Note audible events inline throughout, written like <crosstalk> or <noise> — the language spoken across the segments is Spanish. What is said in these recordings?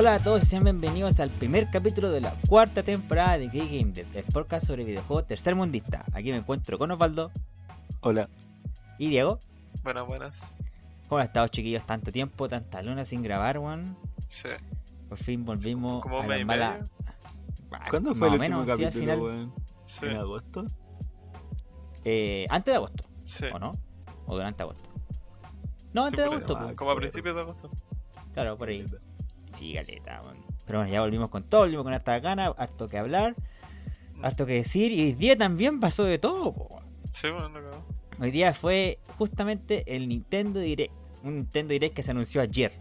Hola a todos y sean bienvenidos al primer capítulo de la cuarta temporada de Gay Game Dev, el podcast sobre videojuegos tercermundista. Aquí me encuentro con Osvaldo Hola. y Diego. Buenas, buenas. ¿Cómo han estado chiquillos? Tanto tiempo, tanta luna sin grabar, weón. Sí. Por fin volvimos Como a la mala... Ah, ¿Cuándo fue el último menos, sí, al capítulo, final. weón? Sí. ¿En agosto? Eh, antes de agosto, Sí. ¿o no? ¿O durante agosto? No, Sí, antes de ahí. agosto, Ah, pues. Como a principios de agosto. Claro, por ahí. Sí, galeta, weón. Pero bueno, ya volvimos con todo, volvimos con harta gana, harto que hablar, harto que decir. Y hoy día también pasó de todo, po. Sí, bueno, acabo. Hoy día fue justamente el Nintendo Direct. Un Nintendo Direct que se anunció ayer.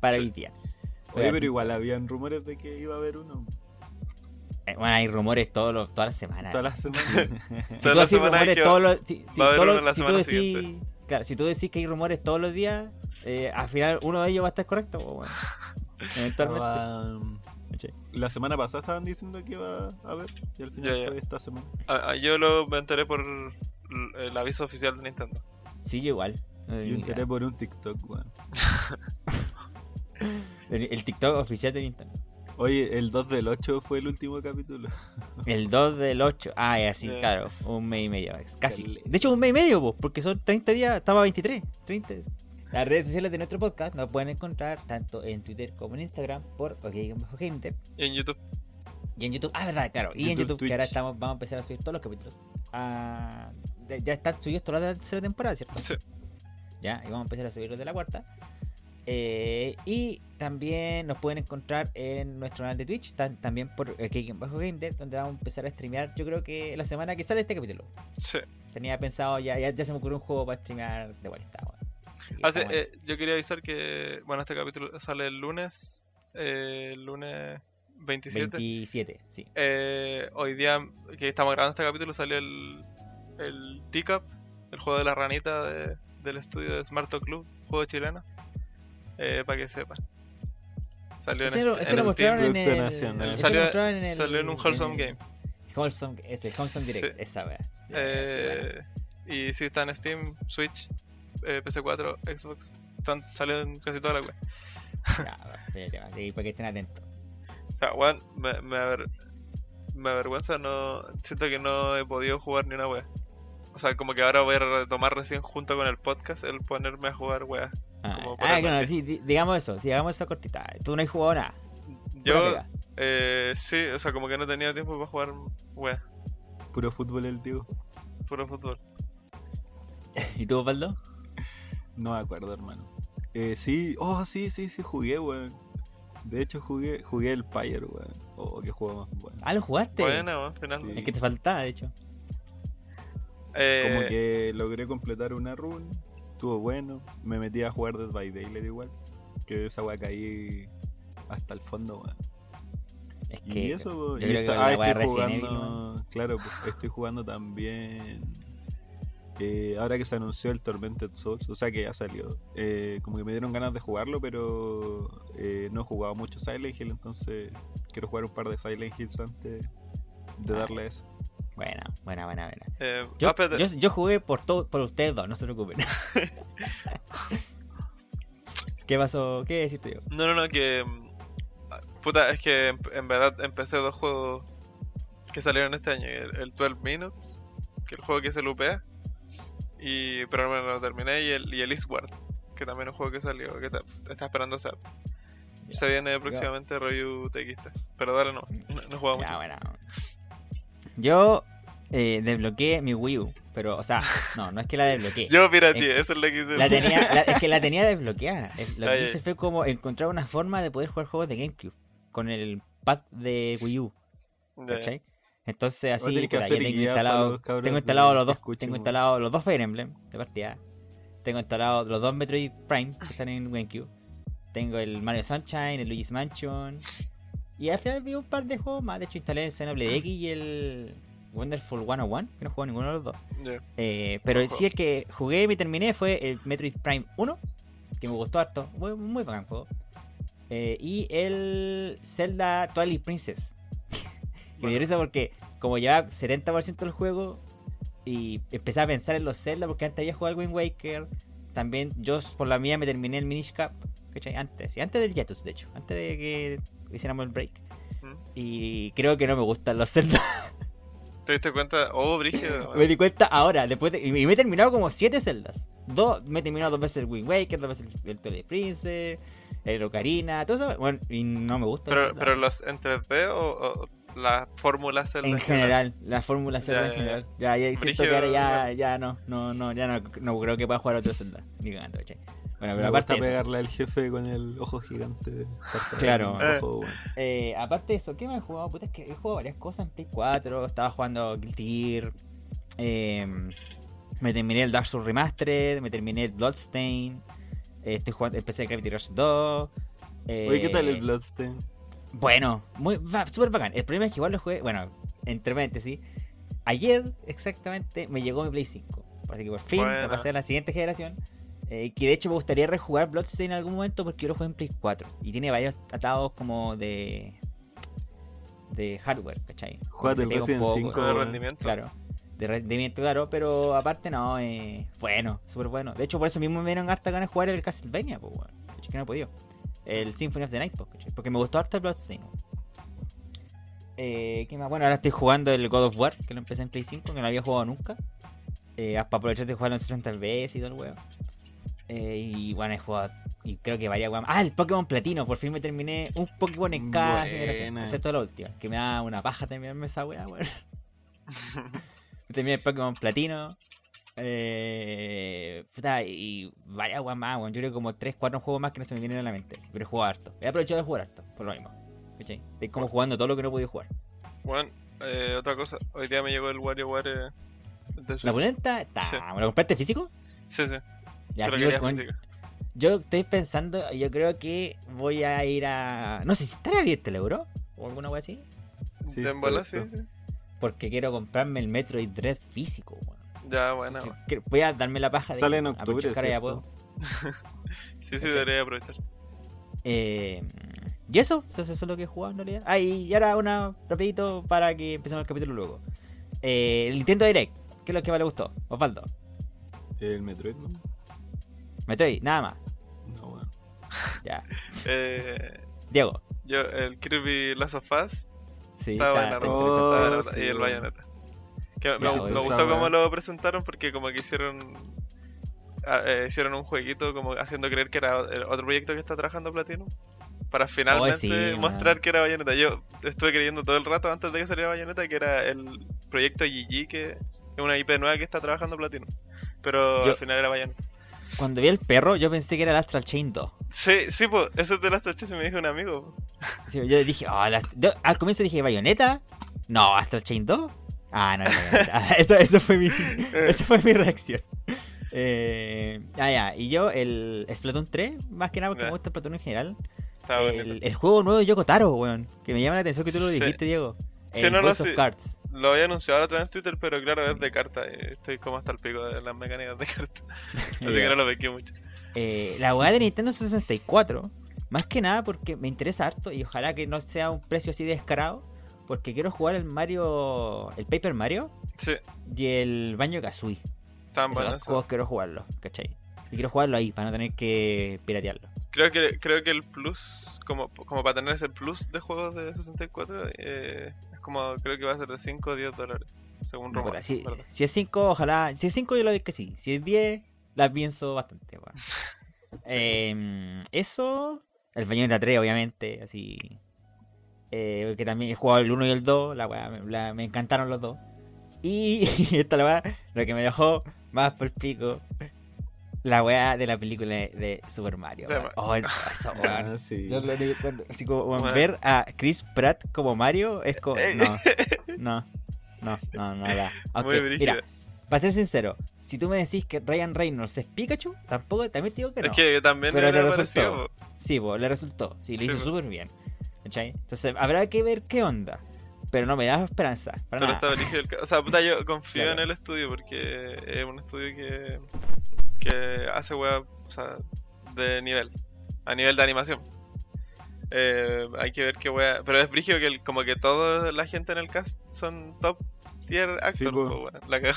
Para Sí. hoy día. Oye, pero igual habían rumores de que iba a haber uno. Eh, Bueno, hay rumores todos los, todas las semanas. Todas las semanas. <laughs> Si Todas tú las decís semanas rumores que todos los. Si, si todos los- la tú decís. Claro, si tú decís que hay rumores todos los días, eh, al final uno de ellos va a estar correcto. bueno. <laughs> Eventualmente. La semana pasada estaban diciendo que iba a haber. Y al final Ya, ya. fue esta semana. Ah, ah, yo lo me enteré por el aviso oficial de Nintendo. Sí, yo igual. No Yo tenía enteré por un TikTok, weón. <laughs> el, el TikTok oficial de Nintendo. Oye, el 2 del 8 fue el último capítulo. <laughs> El 2 del 8. Ah, ya, sí, Ya. claro. Un mes y medio. es Casi. De hecho, un mes y medio, pues, porque son 30 días. Estaba 23. 30. Las redes sociales de nuestro podcast nos pueden encontrar tanto en Twitter como en Instagram por OkGameDev Y en YouTube. y en YouTube. Ah, verdad, claro. Y en YouTube, que ahora estamos, vamos a empezar a subir todos los capítulos. Ah, ya- están subidos toda la tercera temporada, ¿cierto? Sí. Ya, y vamos a empezar a subirlos de la cuarta. Eh, y también nos pueden encontrar en nuestro canal de Twitch, tan- también por Game Bajo Game Dev, donde vamos a empezar a streamear. Yo creo que la semana que sale este capítulo. Sí. Tenía pensado, ya, ya, ya se me ocurrió un juego para streamear de vuelta. bueno. Ah, sí, eh, yo quería avisar que, bueno, este capítulo sale el lunes. eh, el lunes 27. 27, sí. Eh, hoy día que estamos grabando este capítulo salió el, el Teacup, el juego de la ranita de- del estudio de Smarto Club, juego chileno. Eh, para que sepan. Salió Ese en, lo, este- en el. nacional. Salió, en el- salió en un Wholesome en el- Games. Wholesome, ese, Wholesome Direct, Sí. esa wea. Eh, y si está en Steam, Switch, eh, PC4, Xbox. Están, salen casi toda la web. Ya, sí, para que estén atentos. O sea, weón, me, me, aver- me avergüenza, no. Siento que no he podido jugar ni una wea. O sea, como que ahora voy a retomar recién junto con el podcast el ponerme a jugar wea. Ah, ah, bueno, sí, di- digamos eso, sí, hagamos esa cortita. Tú no has jugado nada. Yo, eh, sí, o sea, como que no tenía tiempo para jugar wea, Puro fútbol el tío. puro fútbol. <laughs> ¿Y tú, Osvaldo? No me acuerdo, hermano. Eh, sí, oh, sí, sí, sí, jugué, weón. De hecho, jugué, jugué el Pyre, weón. Oh, qué juego más bueno. Ah, lo jugaste. Bueno, finalmente. El que te faltaba, de hecho. Eh, Como que logré completar una run, estuvo bueno. Me metí a jugar Dead by Daylight igual. Que esa weá caí hasta el fondo, weón. Es Y que eso, yo y creo esta- la ah, estoy Resident Evil, jugando, claro, pues, estoy jugando también. Eh, ahora que se anunció el Tormented Souls, o sea que ya salió, eh, como que me dieron ganas de jugarlo, pero eh, no he jugado mucho Silent Hill, entonces quiero jugar un par de Silent Hills antes de Ah, darle eso. Buena, buena, buena, buena. eh, Yo, ah, yo, yo jugué por todo, por ustedes dos, no se preocupen. <laughs> ¿Qué pasó? ¿Qué decirte yo? No, no, no, que. mm, Puta, es que en, en verdad empecé dos juegos que salieron este año: el, el 12 Minutes, que es el juego que se lupea, y, pero no me lo terminé, y el, y el Eastward, que también es un juego que salió, que está, está esperando hacer. Se viene próximamente Ryu TXT, pero dale, no, no, bueno. Yo eh, desbloqueé mi Wii U, pero, o sea, no, no es que la desbloqueé. <laughs> Yo pirateé, eso es lo que hice. La tenía, la- es que la tenía desbloqueada. Es- Lo que hice fue como encontrar una forma de poder jugar juegos de GameCube con el pad de Wii U, Ya, ya. Entonces así ya tengo instalado, los tengo instalado los dos, escuchen, tengo instalado los dos Fire Emblem de partida. Tengo instalado los dos Metroid Prime que están en GameCube. Tengo el Mario Sunshine, el Luigi's Mansion. Y al final vi un par de juegos más. De hecho instalé el Xenoblade X y el Wonderful 101, que no juego ninguno de los dos. Eh, pero Buen sí el que jugué y me terminé fue el Metroid Prime 1, que me gustó harto, muy, muy bacán juego. Eh, y el Zelda Twilight Princess. Me dio risa porque como llevaba 70% del juego y empecé a pensar en los Zelda porque antes había jugado al Wind Waker. También yo por la mía me terminé el Minish Cap, ¿cachai? Antes, y antes del Yatus, de hecho, antes de que hiciéramos el break. ¿Mm? Y creo que no me gustan los Zelda. ¿Te diste cuenta? Oh, brígido. <laughs> me di cuenta ahora, después de, y me he terminado como siete Zeldas. Dos, me he terminado dos veces el Wind Waker, dos veces el, el Twilight Princess, el Ocarina, todo eso. Bueno, y no me gusta. Pero, pero los en 3D o, o la fórmula Zelda En general, la fórmula Zelda Ya, en general. Ya, ya, Brígido, que ahora ya, ya no, no, no, ya no, no creo que pueda jugar otro Zelda. Ni cagando, ¿cachai? Bueno, pero Me aparte gusta pegarle al jefe con el ojo gigante. de Claro. Ojo, bueno. eh, aparte de eso, ¿qué me he jugado? Puta, es que he jugado varias cosas en Play 4, estaba jugando Guilty Gear, eh, me terminé el Dark Souls Remastered, me terminé el Bloodstain, eh, estoy jugando, empecé Gravity Rush 2. eh, Oye, ¿qué tal el Bloodstain? Bueno, muy súper bacán. El problema es que igual lo jugué, bueno, entre paréntesis, ayer exactamente me llegó mi Play 5. Así que por fin Buena. lo pasé a la siguiente generación. eh, que de hecho me gustaría rejugar Bloodstain en algún momento porque yo lo jugué en Play 4. Y tiene varios atados como de. de hardware, ¿cachai? Que el Resident poco, 5, de rendimiento. Claro. De rendimiento, claro, pero aparte no, eh, bueno, súper bueno. De hecho, por eso mismo me dieron harta ganas de jugar el Castlevania, pues. ¿cachai? Que no he podido. El Symphony of the Night, ¿cachai? porque me gustó harto el Bloodstain. weón. Eh, ¿Qué más? Bueno, ahora estoy jugando el God of War, que lo empecé en Play 5, que no lo había jugado nunca. Eh, para aprovechar de jugarlo en 60 veces y todo el weón. Eh, y bueno, he jugado. Y creo que varias weón. Ah, el Pokémon Platino. Por fin me terminé un Pokémon en cada Buena. generación. Excepto la última. Que me da una paja terminarme esa weá, weón. <laughs> Terminé el Pokémon Platino. Eh, puta, y varias weas más, weón. Yo creo que como 3, 4 juegos más que no se me vienen a la mente. sí, pero he jugado harto. He aprovechado de jugar harto, por lo mismo. ¿Cachai? Estoy como jugando todo lo que no he podido jugar. Bueno, eh, otra cosa. Hoy día me llegó el WarioWare eh, La polenta, está. Sí. ¿Lo compraste físico? Sí, sí. Ya. Yo estoy pensando, yo creo que voy a ir a. No sé si estará abierto el euro o alguna wea así. Sí, sí, sí. Porque quiero comprarme el Metroid Dread físico, weón. Ya, bueno. Entonces, voy a darme la paja de Sale que en octubre, ya puedo. <laughs> Sí, sí, debería aprovechar. Eh, y eso, eso, eso es lo que he jugado en realidad. Ah, y ahora una rapidito para que empecemos el capítulo luego. Eh, el Nintendo Direct, ¿qué es lo que más le gustó? Osvaldo. El Metroid, ¿no? Metroid, nada más. No, bueno. <laughs> Ya. <laughs> Eh, Diego. yo, el Kirby Last of Us Sí, está. Oh, Está sí, y el. Bayonetta. Que me, gustó cómo lo presentaron porque como que hicieron ah, eh, hicieron un jueguito como haciendo creer que era otro proyecto que está trabajando Platino para finalmente sí, mostrar man. que era Bayonetta. Yo estuve creyendo todo el rato antes de que saliera Bayonetta que era el proyecto GG que es una IP nueva que está trabajando Platino. Pero Yo- al final era Bayonetta. Cuando vi el perro, yo pensé que era el Astral Chain 2. Sí, sí, pues, eso es de las Chess me dijo un amigo. Sí, yo dije, oh, yo al comienzo dije, ¿Bayonetta? No, Astral Chain 2. Ah, no, era Bayonetta. eso, eso, fue mi, <laughs> esa fue mi reacción. Eh, ah, ya, y yo, el Splatoon 3, más que nada porque me gusta Splatoon en general. Bonito. El, el juego nuevo de Yoko Taro, weón. Que me llama la atención que tú lo Sí. dijiste, Diego. Sí, el no, no, House of sí. Cards. Lo había anunciado la otra vez en Twitter, pero claro, es de carta. y estoy como hasta el pico de las mecánicas de carta. <laughs> Así que no lo pequé mucho. Eh, la weá de Nintendo 64, más que nada porque me interesa harto y ojalá que no sea un precio así descarado. Porque quiero jugar el Mario, el Paper Mario Sí, y el Baño Kazooie. tan Esos bueno. dos juegos quiero jugarlos, ¿cachai? Y quiero jugarlo ahí para no tener que piratearlo. Creo que, creo que el plus, como, como para tener ese plus de juegos de 64, eh, es como, creo que va a ser de 5 o 10 dólares, según No, rumor. si, es 5, ojalá. Si es 5, yo lo digo que sí. Si es 10, la pienso bastante. weón. <laughs> Em, eso. El Bayonetta 3, obviamente. Así. Eh, que también he jugado el 1 y el 2. La weá, me, la- me encantaron los dos. Y <laughs> esta la weá, lo que me dejó más por pico. La weá de la película de, de Super Mario. Oh, el- eso, <laughs> weón. Ah, sí. Yo lo cuando- así como Bueno. ver a Chris Pratt como Mario es como. Eh. No, no, no, no, no, da. <laughs> Brígida. mira, para ser sincero, si tú me decís que Ryan Reynolds es Pikachu, tampoco, también te digo que no. Es que también Pero le le pareció. resultó. Sí, pues, le resultó. Sí, le Sí, hizo súper bien. ¿Cachai? Entonces, habrá que ver qué onda. Pero no me da esperanza. Para Pero nada. está brígido el O sea, puta, yo confío Claro. en el estudio porque es un estudio que, que hace o sea, de nivel, a nivel de animación. Eh, hay que ver qué wea. Pero es brígido que el- como que toda la gente en el cast son top tier actors. po, weón. La cagó.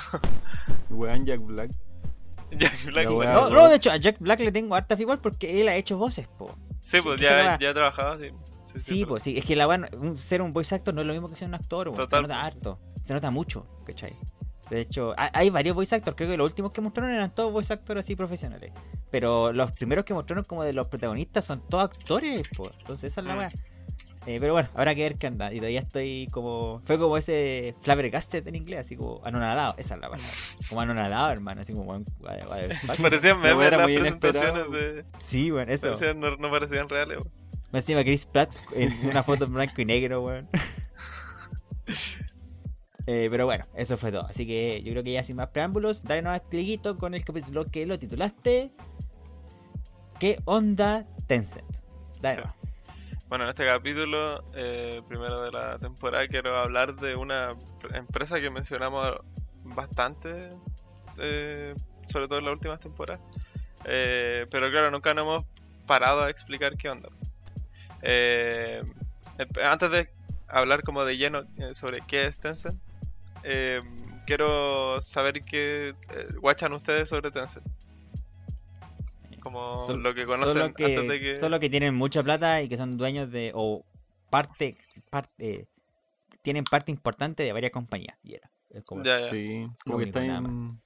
Weón, Jack Black. <laughs> Jack Black. Weá, No, no, de hecho, a Jack Black le tengo harta igual porque él ha hecho voces, po. Sí, pues esa ya, weá- ya trabajaba, sí. Sí, pues sí, es que la un- ser un voice actor no es lo mismo que ser un actor. Se nota harto, se nota mucho, ¿cachai? De hecho, hay, varios voice actors, creo que los últimos que mostraron eran todos voice actors así profesionales. Pero los primeros que mostraron como de los protagonistas son todos actores, pues. Entonces esa es la Mm. weá. Eh, pero bueno, habrá que ver qué anda. Y todavía estoy como. Fue como ese flabbergasted en inglés, así como anonadado. Esa es la palabra. Como anonadado, hermano. Así como. Parecían memes las presentaciones de. Sí, bueno, eso. parecían- no, no parecían reales. Más encima Chris Pratt en una foto en blanco y negro, weón. <laughs> Eh, pero bueno, eso fue todo. Así que yo creo que ya sin más preámbulos, dale nomás plieguito con el capítulo que lo titulaste. ¿Qué onda Tencent? Dale Sí. Bueno, en este capítulo, eh, primero de la temporada, quiero hablar de una empresa que mencionamos bastante, eh, sobre todo en las últimas temporadas. Eh, pero claro, nunca nos hemos parado a explicar qué onda. Eh, empe- antes de hablar como de lleno eh, sobre qué es Tencent, eh, quiero saber qué eh, guachan ustedes sobre Tencent. Como lo que conocen Solo que, antes de que... solo que tienen mucha plata y que son dueños de. o parte. parte tienen parte importante de varias compañías. Y era. Es como- Ya, ya. Sí, como que están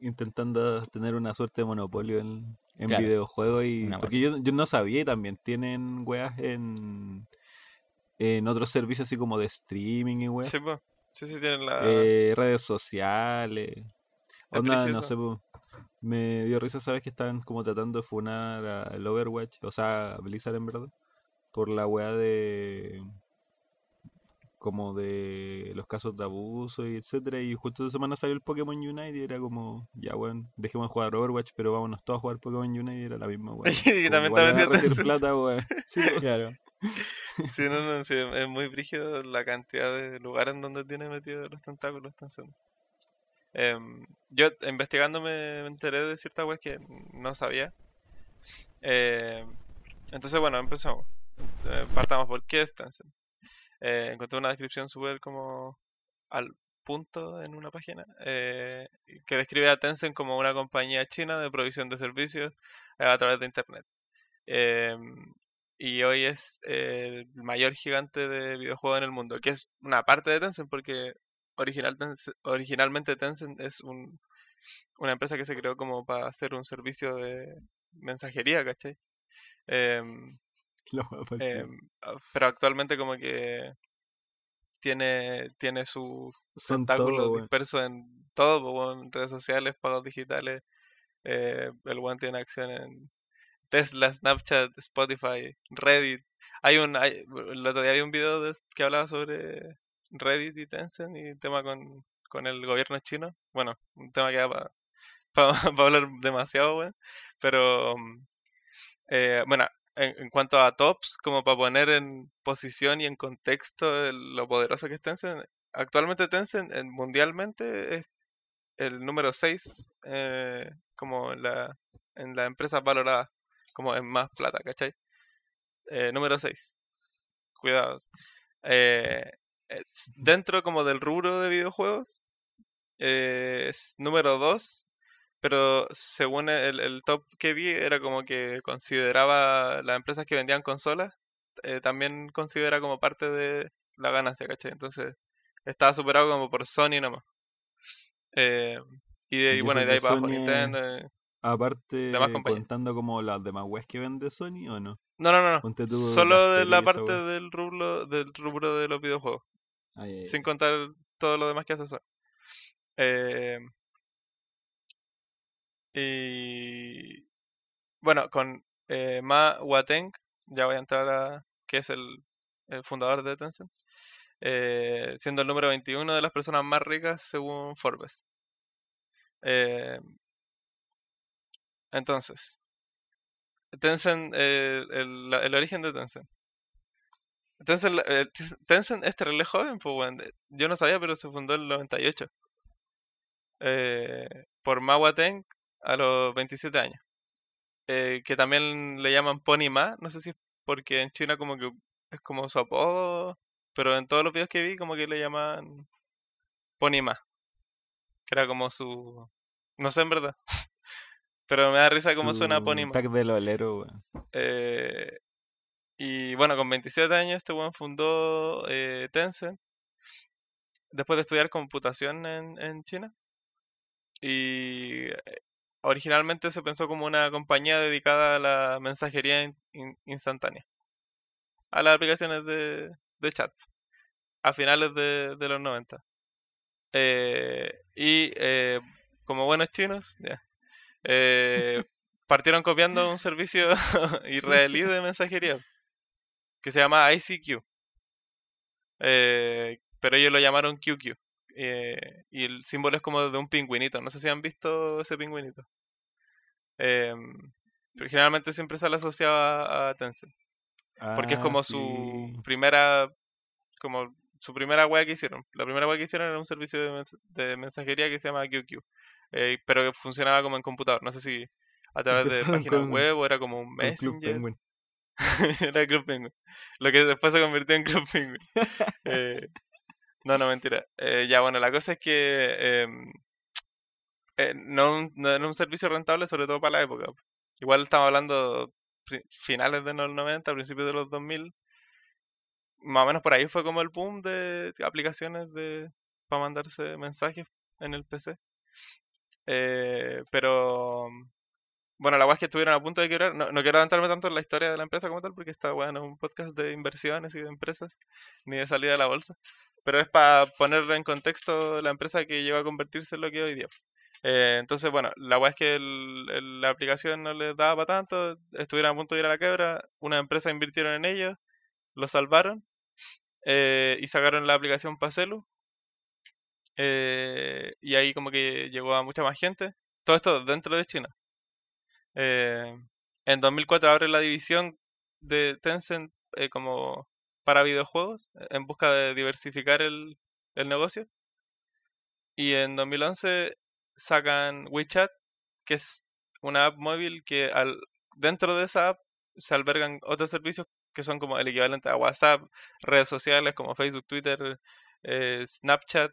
intentando tener una suerte de monopolio en, en Claro. videojuegos y Una porque yo, yo no sabía y también tienen weas en en otros servicios así como de streaming y weas, Sí, pues. Sí, sí, tienen la... eh, redes sociales, Es onda, no sé, po, me dio risa, sabes que están como tratando de funar al Overwatch, o sea, a Blizzard en verdad, por la wea de como de los casos de abuso y etcétera y justo esa semana salió el Pokémon Unite y era como ya weón dejemos de jugar Overwatch pero vámonos todos a jugar Pokémon Unite y era la misma weón <laughs> Y también <laughs> plata weón Sí. Claro. Sí, no, no, sí, es muy brígido la cantidad de lugares en donde tiene metido los tentáculos Tencent. Em, yo investigando me enteré de ciertas weas que no sabía. Em, entonces, bueno, empezamos. Eh, partamos por qué es Tencent. Eh, encontré una descripción súper como al punto en una página eh, que describe a Tencent como una compañía china de provisión de servicios eh, a través de Internet. Em, y hoy es el mayor gigante de videojuegos en el mundo, que es una parte de Tencent porque original originalmente Tencent es un, una empresa que se creó como para hacer un servicio de mensajería, ¿cachai? Em, <laughs> Em, ah, pero actualmente como que tiene, tiene su son tentáculos todo weón dispersos en todo, en redes sociales, pagos digitales. eh, el one tiene acción en Tesla, Snapchat, Spotify, Reddit. Hay un, hay- el otro día había un video de- que hablaba sobre Reddit y Tencent y tema con, con el gobierno chino. Bueno, un tema que da para <laughs> hablar demasiado, weón. Pero, mm, eh, bueno, en, en cuanto a tops, como para poner en posición y en contexto el- lo poderoso que es Tencent, actualmente Tencent eh, mundialmente es el número 6 como en la, en la empresa valorada como en más plata, ¿cachai? Eh, número 6. Cuidados. Eh, dentro como del rubro de videojuegos eh, es número 2 pero según el, el top que vi, era como que consideraba las empresas que vendían consolas, eh, también considera como parte de la ganancia, ¿cachai? Entonces, estaba superado como por Sony nomás. Eh, y, de, y bueno, y de ahí para abajo Nintendo. eh. aparte contando como las demás weas que vende Sony o no No, no, no. no. Solo de la parte del rubro, del rubro de los videojuegos. Ay, ay, Sin contar todo lo demás que hace Sony. Eh, y bueno, con eh, Ma Wateng, ya voy a entrar a que es el, el fundador de Tencent, eh, siendo el número 21 de las personas más ricas según Forbes. Eh, entonces, Tencent, eh, el, el origen de Tencent. Tencent, Tencent es terrible joven, pues. Eh, Yo no sabía, pero se fundó en el 98. Eh, por Ma Wateng a los 27 años. Eh, que también le llaman Pony Ma. No sé si es porque en China como que es como su apodo. Pero en todos los videos que vi como que le llaman Pony Ma. Que era como su... No sé en verdad. <laughs> Pero me da risa cómo Su suena Pony Tag del olero, weón. Eh, y bueno, con 27 años este weón fundó eh, Tencent después de estudiar computación en, en China. Y eh, originalmente se pensó como una compañía dedicada a la mensajería in- in- instantánea, a las aplicaciones de, de chat, a finales de, de los 90. Eh, y eh, como buenos chinos, ya, eh, <laughs> partieron copiando un servicio <laughs> israelí de mensajería que se llama ICQ. Eh, pero ellos lo llamaron QQ. Eh, y el símbolo es como de un pingüinito. No sé si han visto ese pingüinito. Em, pero generalmente siempre sale asociado a, a Tencent. Porque es Ah, como sí. su primera. Como su primera web que hicieron. La primera web que hicieron era un servicio de, mens- de mensajería que se llama QQ. eh, pero que funcionaba como en computador. No sé si a través de páginas web o era como un Club Messenger. Penguin. <laughs> Era Club Penguin. Lo que después se convirtió en Club Penguin. <laughs> Eh, no, no, mentira. Eh, ya, bueno, la cosa es que em, eh, no, no era un servicio rentable, sobre todo para la época. Igual estamos hablando finales de los 90, principios de los 2000. Más o menos por ahí fue como el boom de aplicaciones de para mandarse mensajes en el PC. Eh, pero bueno, la weá es que estuvieron a punto de quebrar. No, no quiero adelantarme tanto en la historia de la empresa como tal, porque está bueno, es un podcast de inversiones y de empresas, ni de salida de la bolsa. Pero es para ponerlo en contexto la empresa que llegó a convertirse en lo que hoy día. Eh, entonces, bueno, la weá es que el- la aplicación no les daba para tanto, estuvieron a punto de ir a la quiebra, una empresa invirtieron en ellos, lo salvaron eh, y sacaron la aplicación para celu. eh, y ahí como que llegó a mucha más gente. Todo esto dentro de China. Eh, en 2004 abre la división de Tencent como para videojuegos eh, en busca de diversificar el, el negocio. Y en 2011 sacan WeChat, que es una app móvil que al, dentro de esa app se albergan otros servicios que son como el equivalente a WhatsApp, redes sociales como Facebook, Twitter, eh, Snapchat,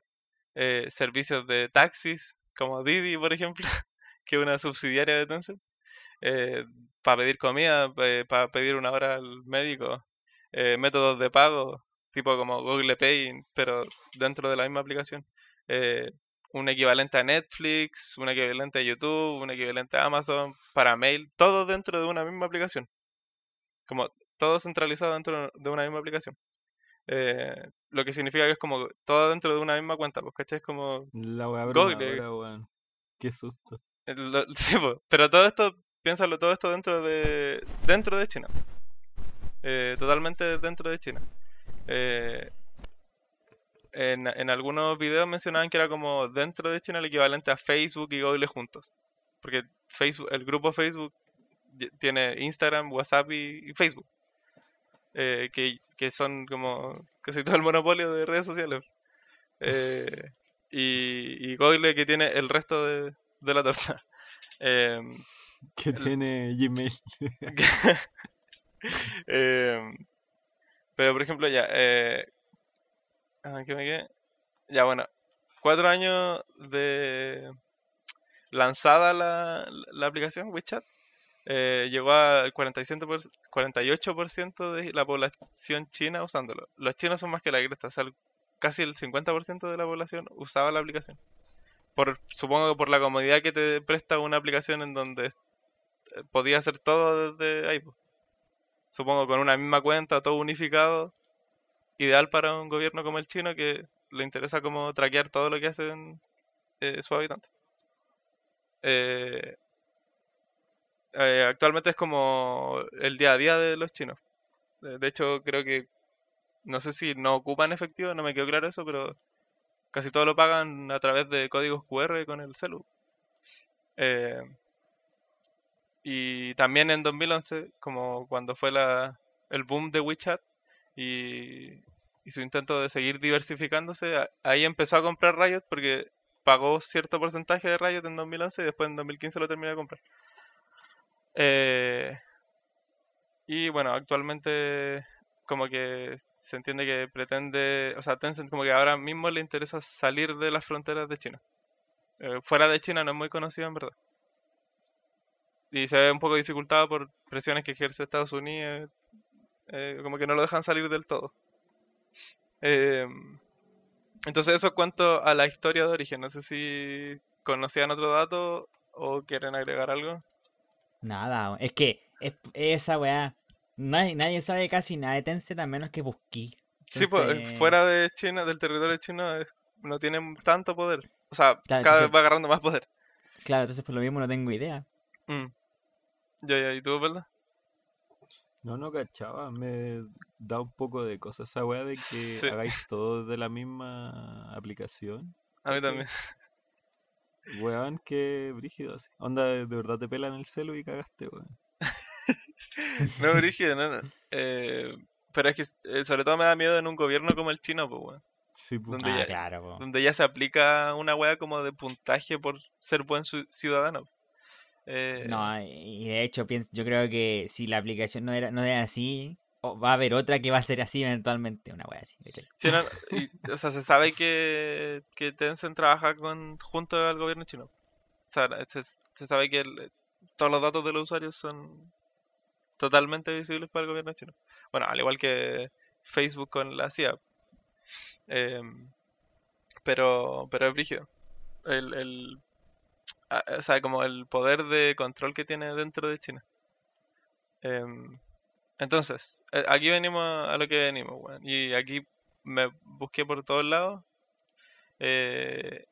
eh, servicios de taxis como Didi, por ejemplo, <laughs> que es una subsidiaria de Tencent para pedir comida, para pedir una hora al médico, eh, métodos de pago, tipo como Google Pay, pero dentro de la misma aplicación. Eh, un equivalente a Netflix, un equivalente a YouTube, un equivalente a Amazon, para mail, todo dentro de una misma aplicación. Como todo centralizado dentro de una misma aplicación. Eh, lo que significa que es como todo dentro de una misma cuenta, pues, ¿cachai? Es como La Google. weón. Qué susto. Eh, Lo- <laughs> sí, po, pero todo esto, piénsalo, todo esto dentro de dentro de China. Eh, totalmente dentro de China. Eh, en, en algunos videos mencionaban que era como dentro de China el equivalente a Facebook y Google juntos. Porque Facebook, el grupo Facebook tiene Instagram, WhatsApp y, y Facebook. Eh, que, que son como casi todo el monopolio de redes sociales. Eh, y, y Google que tiene el resto de, de la torta. <laughs> Que tiene Gmail. <laughs> <laughs> <laughs> Em, pero por ejemplo, ya, eh, ah, ¿qué me quedé? Ya, bueno, cuatro años de lanzada la, la aplicación WeChat, eh, llegó al 47 por- 48% de la población china usándolo. Los chinos son más que la cresta, casi el 50% de la población usaba la aplicación. Por, supongo que por la comodidad que te presta una aplicación en donde eh, podía hacer todo desde ahí. Po. Supongo con una misma cuenta, todo unificado, ideal para un gobierno como el chino que le interesa como traquear todo lo que hacen eh, sus habitantes. Eh, eh, actualmente es como el día a día de los chinos. De hecho, creo que no sé si no ocupan efectivo, no me quedó claro eso, pero casi todo lo pagan a través de códigos QR con el celu. Eh, y también en 2011, como cuando fue la, el boom de WeChat y, y su intento de seguir diversificándose, ahí empezó a comprar Riot porque pagó cierto porcentaje de Riot en 2011 y después en 2015 lo terminó de comprar. Eh, y bueno, actualmente como que se entiende que pretende, o sea, Tencent como que ahora mismo le interesa salir de las fronteras de China. Eh, fuera de China no es muy conocido en verdad. Y se ve un poco dificultado por presiones que ejerce Estados Unidos. eh, como que no lo dejan salir del todo. Eh, entonces eso es cuanto a la historia de origen. No sé si conocían otro dato o quieren agregar algo. Nada, es que es, esa weá. Nadie, nadie sabe casi nada de Tencent a menos que busqué. Sí, pues Entonces- fuera de China, del territorio chino, no tienen tanto poder. O sea, Claro, cada vez va agarrando más poder. Claro, entonces por lo mismo no tengo idea. Mm. Ya, ya, ¿y tú, verdad? No, no cachaba, me da un poco de cosa esa weá de que Sí. hagáis todo de la misma aplicación. <laughs> A mí también. Weón, qué brígido así. Onda, de verdad te pelan el celu y cagaste, weón. <laughs> No, brígido, no, no. Eh, pero es que eh, sobre todo me da miedo en un gobierno como el chino, pues, weón. Sí. ¿Dónde Ah, ya- claro. Donde ya se aplica una wea como de puntaje por ser buen ci- ciudadano. Eh, No, y de hecho pienso, yo creo que si la aplicación no era, no era así, o va a haber otra que va a ser así eventualmente, una wea así. ¿cachai? sí, no, y, o sea, se sabe que, que Tencent trabaja con, junto al gobierno chino. O sea, se, se sabe que el- todos los datos de los usuarios son totalmente visibles para el gobierno chino. Bueno, al igual que Facebook con la CIA. Em, pero, pero es brígido. El, el, o sea, como el poder de control que tiene dentro de China. Em, entonces, eh, aquí venimos a lo que venimos. Y aquí me busqué por todos lados eh,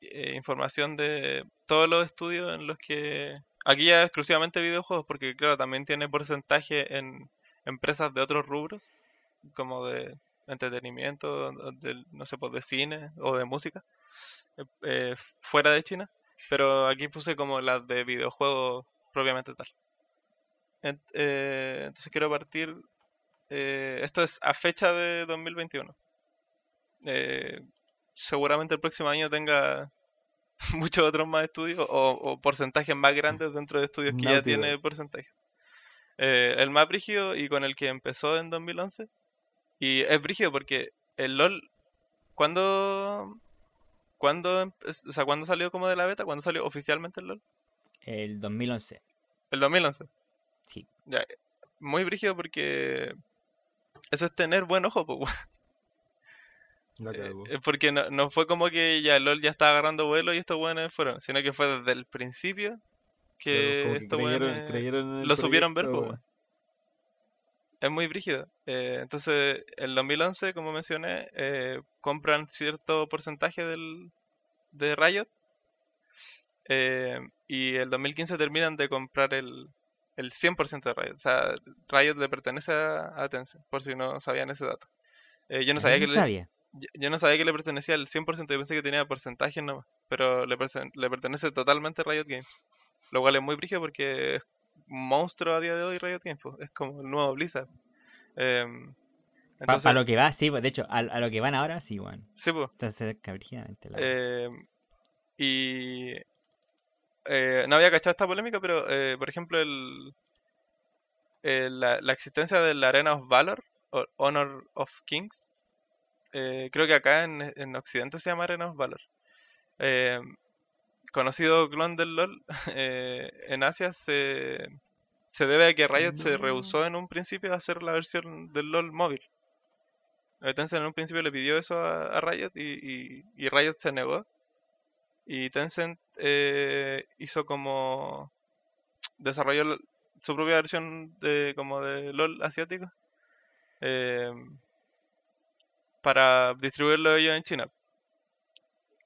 eh, información de todos los estudios en los que... Aquí ya exclusivamente videojuegos, porque claro, también tiene porcentaje en empresas de otros rubros, como de entretenimiento, o del, no sé, pues de cine o de música, eh, fuera de China. Pero aquí puse como las de videojuegos propiamente tal. Ent- eh, entonces quiero partir. eh, esto es a fecha de 2021. Eh, seguramente el próximo año tenga <laughs> muchos otros más estudios o, o porcentajes más grandes dentro de estudios que ya tiene porcentaje. Eh, el más brígido y con el que empezó en 2011. Y es brígido porque el LOL, ¿cuándo, cuándo, o sea, ¿cuándo salió como de la beta? ¿Cuándo salió oficialmente el LOL? El 2011, El 2011. sí. Ya, muy brígido porque eso es tener buen ojo, pues, Eh, eh, porque no, no fue como que ya LOL ya estaba agarrando vuelo y estos buenos fueron, sino que fue desde el principio que estos el lo supieron ver, pues. Es muy brígido. Eh, entonces, el 2011, como mencioné, eh, compran cierto porcentaje del, de Riot. eh, y el 2015 terminan de comprar el, el 100% de Riot. O sea, Riot le pertenece a, a Tencent, por si no sabían ese dato. Eh, yo no sabía que Eso le, sabía. yo no sabía que le pertenecía al 100%, yo pensé que tenía porcentajes nomás, pero le, le pertenece totalmente a Riot Games. Lo cual es muy brígido porque es monstruo a día de hoy Games, pues, es como el nuevo Blizzard. Em, Para entonces, lo que va, sí, pues, de hecho, a, a lo que van ahora, sí, weón. sí, pues, Está cerca brígidamente la em, y eh, no había cachado esta polémica, pero eh, por ejemplo el, el- la, la existencia de la Arena of Valor, o Honor of Kings, eh, creo que acá en, en Occidente se llama Arena of Valor. Conocido clon del LOL, <laughs> eh, en Asia se, se debe a que Riot se rehusó en un principio a hacer la versión del LOL móvil. Tencent en un principio le pidió eso a, a Riot y, y- y Riot se negó. Y Tencent eh, hizo como desarrolló su propia versión de como de LOL asiático eh, para distribuirlo ellos en China.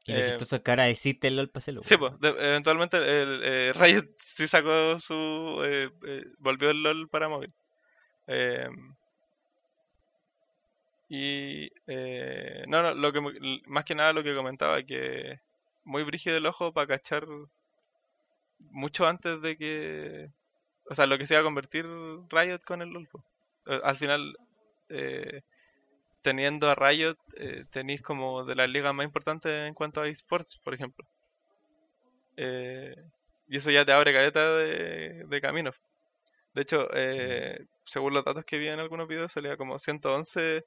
Y lo eh, chistoso que ahora existe el LOL para hacerlo. Sí, pues, eventualmente el, eh, Riot sí sacó su. eh, eh, volvió el LOL para móvil. Eh, y. eh, no, no, lo que, más que nada lo que comentaba, que muy brígido el ojo para cachar mucho antes de que. O sea, lo que se iba a convertir Riot con el LOL. Al final. eh, teniendo a Riot, eh, tenéis como de las ligas más importantes en cuanto a esports, por ejemplo. Eh, y eso ya te abre caleta de, de caminos. De hecho, eh, según los datos que vi en algunos videos, salía como 111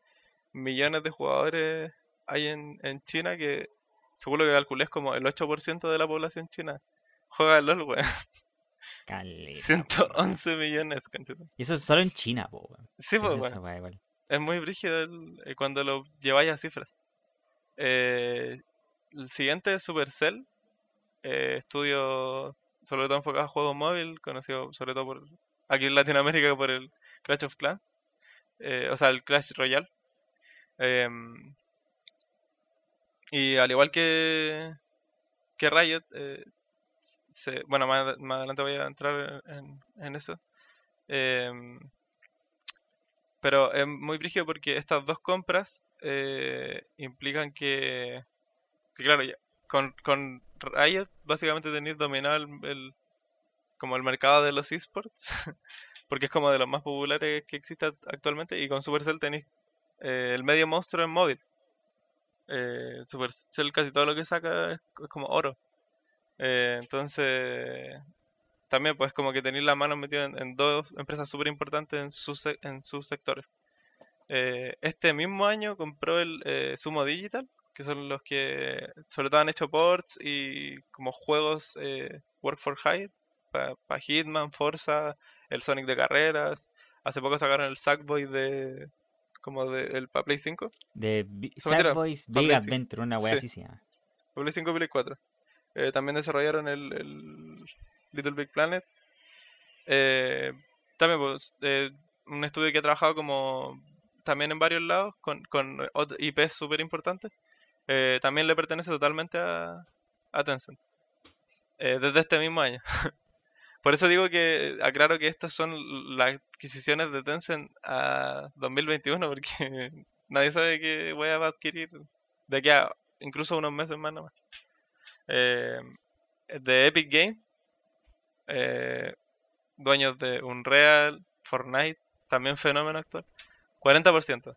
millones de jugadores hay en, en China que, según lo que calculé, es como el 8% de la población china juega al LOL, weón. Caleta, <laughs> 111 millones, conchetum. Y eso es solo en China, po, weón. Sí, Es bueno. Es muy brígido el- eh, cuando lo lleváis a cifras. Eh, el siguiente es Supercell, eh, estudio sobre todo enfocado a juegos móviles, conocido sobre todo por aquí en Latinoamérica por el Clash of Clans, o sea, el Clash Royale. Em, y al igual que, que Riot, bueno, más, más adelante voy a entrar en, en eso. Pero es muy brígido porque estas dos compras eh, implican que, que claro, con, con Riot básicamente tenéis dominado el, como el mercado de los esports, <laughs> porque es como de los más populares que existe act- actualmente, y con Supercell tenéis eh, el medio monstruo en móvil. Eh, Supercell casi todo lo que saca es, es como oro. Eh, entonces, también pues como que tenéis la mano metida en, en dos empresas súper importantes en sus, en sus sectores. Eh, este mismo año compró el eh, Sumo Digital, que son los que sobre todo han hecho ports y como juegos eh, Work for Hire para Hitman, Forza, el Sonic de carreras. Hace poco sacaron el Sackboy de como de el para Play 5, De Sackboys pa' Big. Adventure, una weá Sí. así se llama. Play 5 y Play 4. Eh, también desarrollaron el, el Little Big Planet. Eh, también pues, eh, un estudio que ha trabajado como también en varios lados con, con IPs súper importantes. Eh, también le pertenece totalmente a, Tencent. Eh, desde este mismo año. <laughs> Por eso digo que aclaro que estas son las adquisiciones de Tencent a 2021, porque <laughs> nadie sabe qué voy a adquirir de aquí a incluso unos meses más nomás. Eh, de Epic Games, eh, dueños de Unreal, Fortnite, también fenómeno actual, 40%.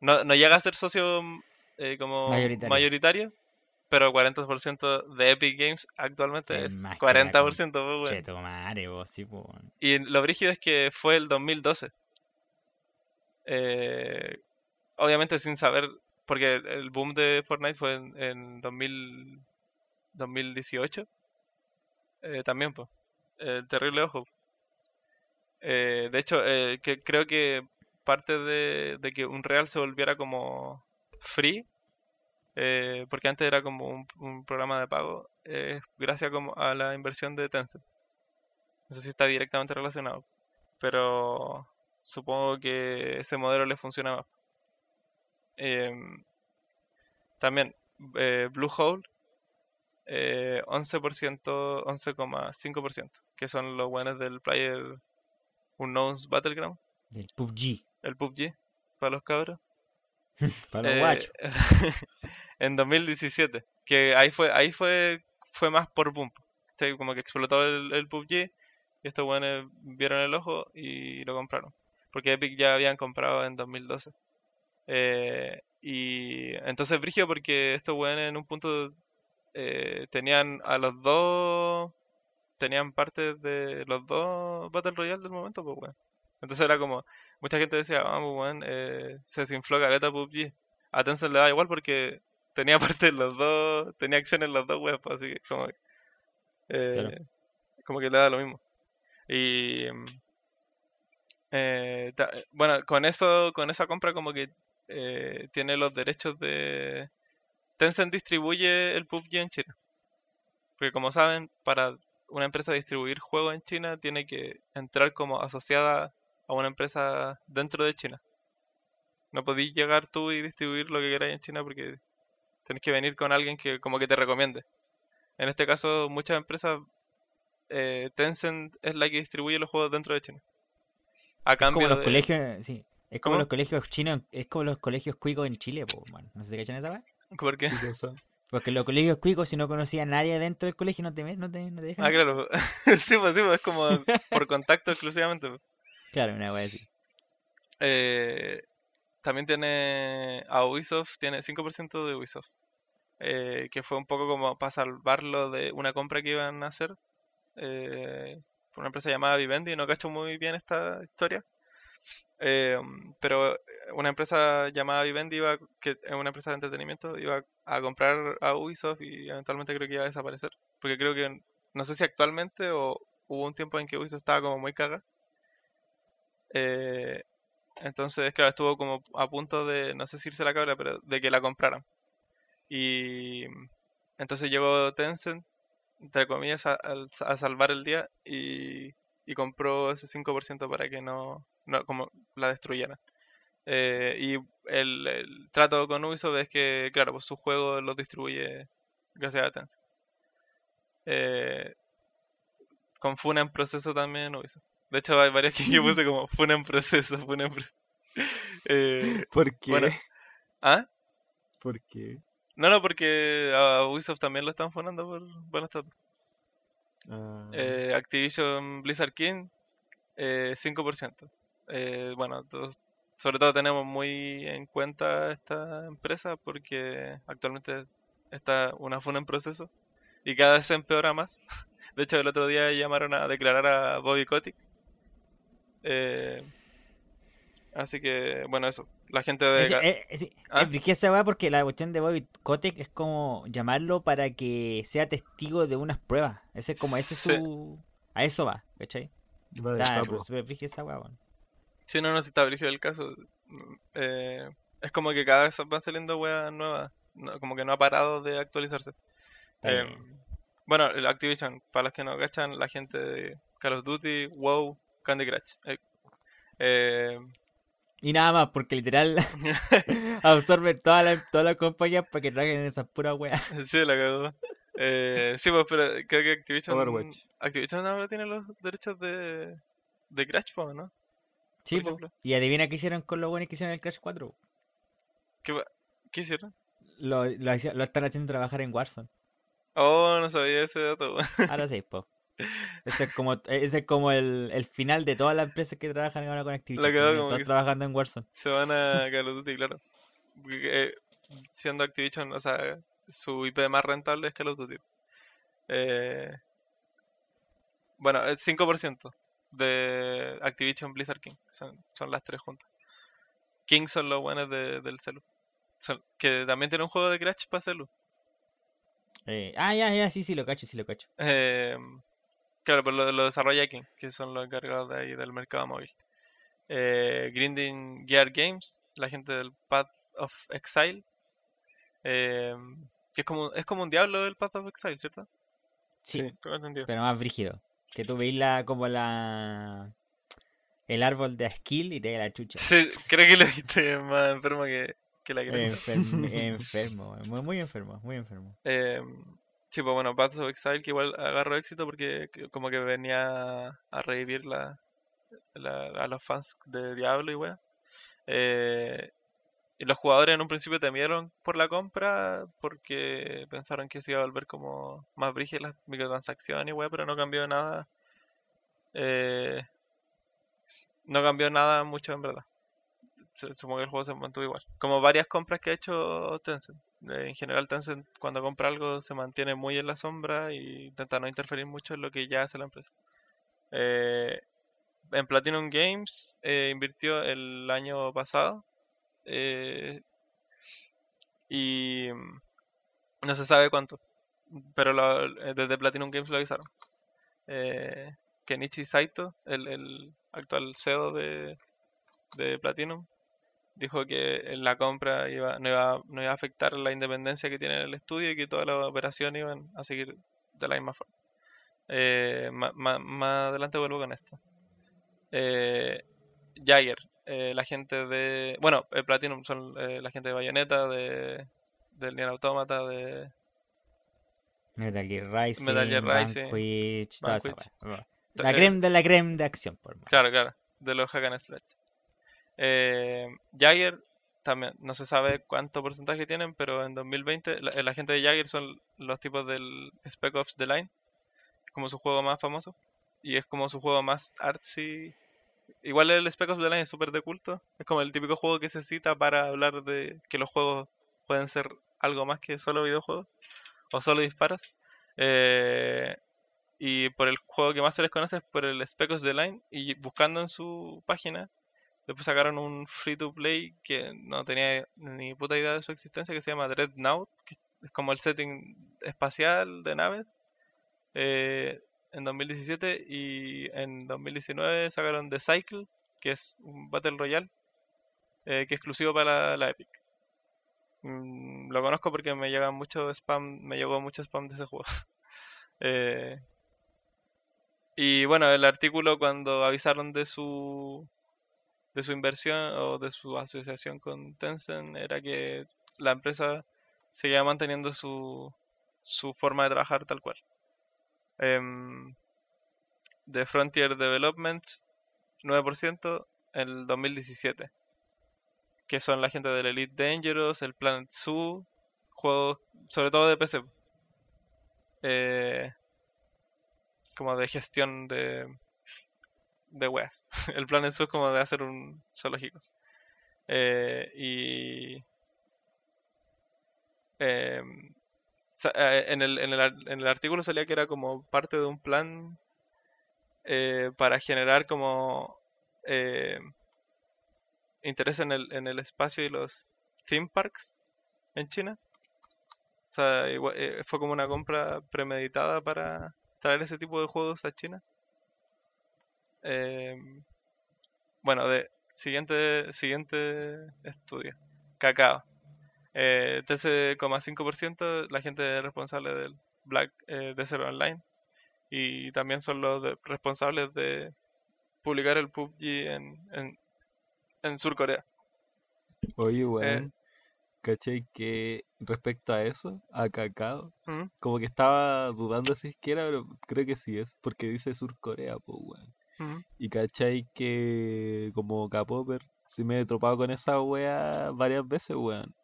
No, no llega a ser socio eh, como Mayoritario. mayoritario, pero 40% de Epic Games actualmente Es es más que la 40%. pues, bueno. Cheto madre, vos, sí, po, weón. Y lo brígido es que fue el 2012. Eh, obviamente sin saber, porque el boom de Fortnite fue en, en 2000, 2018. Eh, también, pues. El terrible ojo. Eh, de hecho, eh, que creo que parte de, de que Unreal se volviera como free, eh, porque antes era como un, un programa de pago, eh, gracias como a la inversión de Tencent. No sé si está directamente relacionado, pero supongo que ese modelo le funciona más. Em, también, eh, Bluehole, eh, 11%, 11,5%, que son los buenos del player Unknowns Battleground, Del PUBG. el PUBG, para los cabros. <laughs> Para los Eh, guachos. <laughs> en 2017, que ahí fue ahí fue fue más por boom. Como que explotó el, el PUBG y estos buenos vieron el ojo y lo compraron. Porque Epic ya habían comprado en 2012. Eh, y entonces brígido porque estos buenos en un punto eh, tenían a los dos tenían parte de los dos Battle Royale del momento, pues bueno. Entonces era como, mucha gente decía, vamos, weón, eh, se desinfló caleta PUBG. A Tencent le da igual porque tenía <laughs> parte de los dos, tenía acciones en los dos webs, así que como, eh, Claro. como que le da lo mismo. Y mm, eh, ta- bueno, con eso, con esa compra como que eh, tiene los derechos de Tencent distribuye el PUBG en China. Porque como saben, para una empresa distribuir juegos en China tiene que entrar como asociada a una empresa dentro de China. No podéis llegar tú y distribuir lo que queráis en China porque tenés que venir con alguien que como que te recomiende. En este caso, muchas empresas, eh, Tencent es la que distribuye los juegos dentro de China. A Es como los de... colegios, sí. Es como ¿Cómo? los colegios chinos, es como los colegios cuicos en Chile, po, man. No sé si cachan esa weá. ¿Por qué? Porque los colegios cuicos, si no conocía a nadie dentro del colegio, no te, no te, no te dejan. Ah, claro. <laughs> sí, pues sí, pues es como por contacto exclusivamente. pues. Claro, una weá así. Eh, también tiene a Ubisoft, tiene 5% de Ubisoft. eh, que fue un poco como para salvarlo de una compra que iban a hacer eh, por una empresa llamada Vivendi. No cacho muy bien esta historia. Eh, pero una empresa llamada Vivendi, iba, que es una empresa de entretenimiento, iba a comprar a Ubisoft y eventualmente creo que iba a desaparecer. Porque creo que no sé si actualmente o hubo un tiempo en que Ubisoft estaba como muy caga. Eh, entonces, claro, estuvo como a punto de, no sé si irse la cabra, pero de que la compraran. Y entonces llegó Tencent, entre comillas, a, a salvar el día y, y compró ese 5% para que no, no como la destruyeran. Eh, y el, el trato con Ubisoft es que, claro, pues su juego los distribuye gracias a Tencent. Eh, con Funa en proceso también Ubisoft. De hecho, hay varias que yo <laughs> puse como Funa en proceso, Funa en proceso. <laughs> Eh, ¿Por qué? Bueno. ¿Ah? ¿Por qué? No, no, porque a Ubisoft también lo están funando por buenas tratos. Ah, Eh, Activision Blizzard King, eh, 5%. Eh, bueno, todos- sobre todo tenemos muy en cuenta esta empresa porque actualmente está una funa en proceso y cada vez se empeora más. <laughs> De hecho, el otro día llamaron a declarar a Bobby Kotick. Eh, así que, bueno, eso. La gente de... Es, es, es, ¿Ah? es que esa weá porque la cuestión de Bobby Kotick es como llamarlo para que sea testigo de unas pruebas. Ese es como ese es Sí. su. A eso va, ¿cachai? va de Está brígida esa weá, weón. Si no, no se está brígido el caso. mm, eh, es como que cada vez van saliendo weas nuevas. no- como que no ha parado de actualizarse. Eh, bien. bueno, el Activision, para los que no cachan, la gente de Call of Duty, WoW, Candy Crush. Eh, eh, Y nada más, porque literal <laughs> <laughs> absorbe todas las todas las compañías para que traigan esas puras weas. <laughs> sí, la cagó. Eh, sí, pues, pero creo que Activision. Overwatch. Activision ahora tiene los derechos de, de Crash, po, ¿no? Sí, ejemplo. Y adivina qué hicieron con los buenos que hicieron el Crash 4. ¿Qué, qué hicieron? Lo, lo, lo están haciendo trabajar en Warzone. Oh, no sabía ese dato. Ahora sí, po. Ese es como, ese es como el, el final de todas las empresas que trabajan ahora con Activision. La porque como que- trabajando en Warzone. Se van a Call of Duty, claro. Porque, eh, siendo Activision, o sea, su IP más rentable es Call of Duty. Eh, bueno, el 5% de Activision Blizzard King. Son, son las tres juntas. King son los buenos de- del celu. Son- que también tiene un juego de Crash para celu. Eh, ah, ya, ya, sí, sí, lo cacho, sí, lo cacho. Eh, claro, pero lo, lo desarrolla King, que son los encargados de ahí del mercado móvil. Eh, Grinding Gear Games, la gente del Path of Exile. eh, que es como, es como un diablo el Path of Exile, ¿cierto? Sí, pero más brígido. Que tú veis la, como la... El árbol de skill y te da la chucha. Sí, creo que lo viste más enfermo que, que la crema. Enfermo, <laughs> enfermo, muy, muy enfermo, muy enfermo. Eh, sí, pues bueno, Path of Exile que igual agarró éxito porque que- como que venía a revivir la, a los fans de Diablo y weá. Eh, los jugadores en un principio temieron por la compra porque pensaron que se iba a volver como más brígida las microtransacciones y weá, pero no cambió nada. Eh, no cambió nada mucho en verdad. Supongo que el juego se mantuvo igual. Como varias compras que ha hecho Tencent. En general cuando compra algo se mantiene muy en la sombra y intenta no interferir mucho en lo que ya hace la empresa. Eh, en Platinum Games eh, invirtió el año pasado eh, y no se sabe cuánto, pero lo- eh, desde Platinum Games lo avisaron. Eh, Kenichi Saito, el, actual CEO de Platinum, dijo que en la compra iba, no, iba, no iba a afectar la independencia que tiene el estudio y que todas las operaciones iban a seguir de la misma forma. Eh, ma- más adelante vuelvo con esto. Eh, Jagger, eh, la gente de. Bueno, eh, Platinum son eh, la gente de Bayonetta, de, del Nier Automata, de. Metal Gear Rising, Metal Gear Rising, toda esa. La creme de la creme de acción, por más. Claro, claro, de los Hack and Slash. Eh, Jagger, también no se sabe cuánto porcentaje tienen, pero en 2020 la, la gente de Jagger son los tipos del Spec Ops The Line, como su juego más famoso, y es como su juego más artsy. Igual el Spec Ops The Line es súper de culto, es como el típico juego que se cita para hablar de que los juegos pueden ser algo más que solo videojuegos o solo disparos. Eh, y por el juego que más se les conoce es por el Spec Ops The Line. Y buscando en su página, después sacaron un free to play que no tenía ni puta idea de su existencia, que se llama Dreadnought, que es como el setting espacial de naves. eh, en 2017 y en 2019 sacaron The Cycle, que es un Battle Royale, eh, que es exclusivo para la, Epic. Mm, lo conozco porque me llega mucho spam, me llegó mucho spam de ese juego. <laughs> Eh, y bueno, el artículo cuando avisaron de su de su inversión o de su asociación con Tencent era que la empresa seguía manteniendo su, su forma de trabajar tal cual. Em, de Frontier Development, 9% en el 2017. Que son la gente del Elite Dangerous, el Planet Zoo, juegos sobre todo de PC. Eh, como de gestión de, de weas. <laughs> El Planet Zoo es como de hacer un zoológico. Eh, y em, eh, en el, en el en el artículo salía que era como parte de un plan eh, para generar como eh, interés en el, en el espacio y los theme parks en China. O sea, igua- eh, fue como una compra premeditada para traer ese tipo de juegos a China. Em, bueno, de siguiente, siguiente estudio. Cacao. Eh, 13,5% la gente responsable del Black eh, Desert Online. Y también son los de- responsables de publicar el PUBG en, en, en Sur Corea. Oye, weón. ¿Cachai? Que respecto a eso, a Cacao, ¿Mm? como que estaba dudando si es que era, pero creo que sí es, porque dice Sur Corea, pues, weón. Y cachai que como K-Popper, sí me he topado con esa wea varias veces, weón.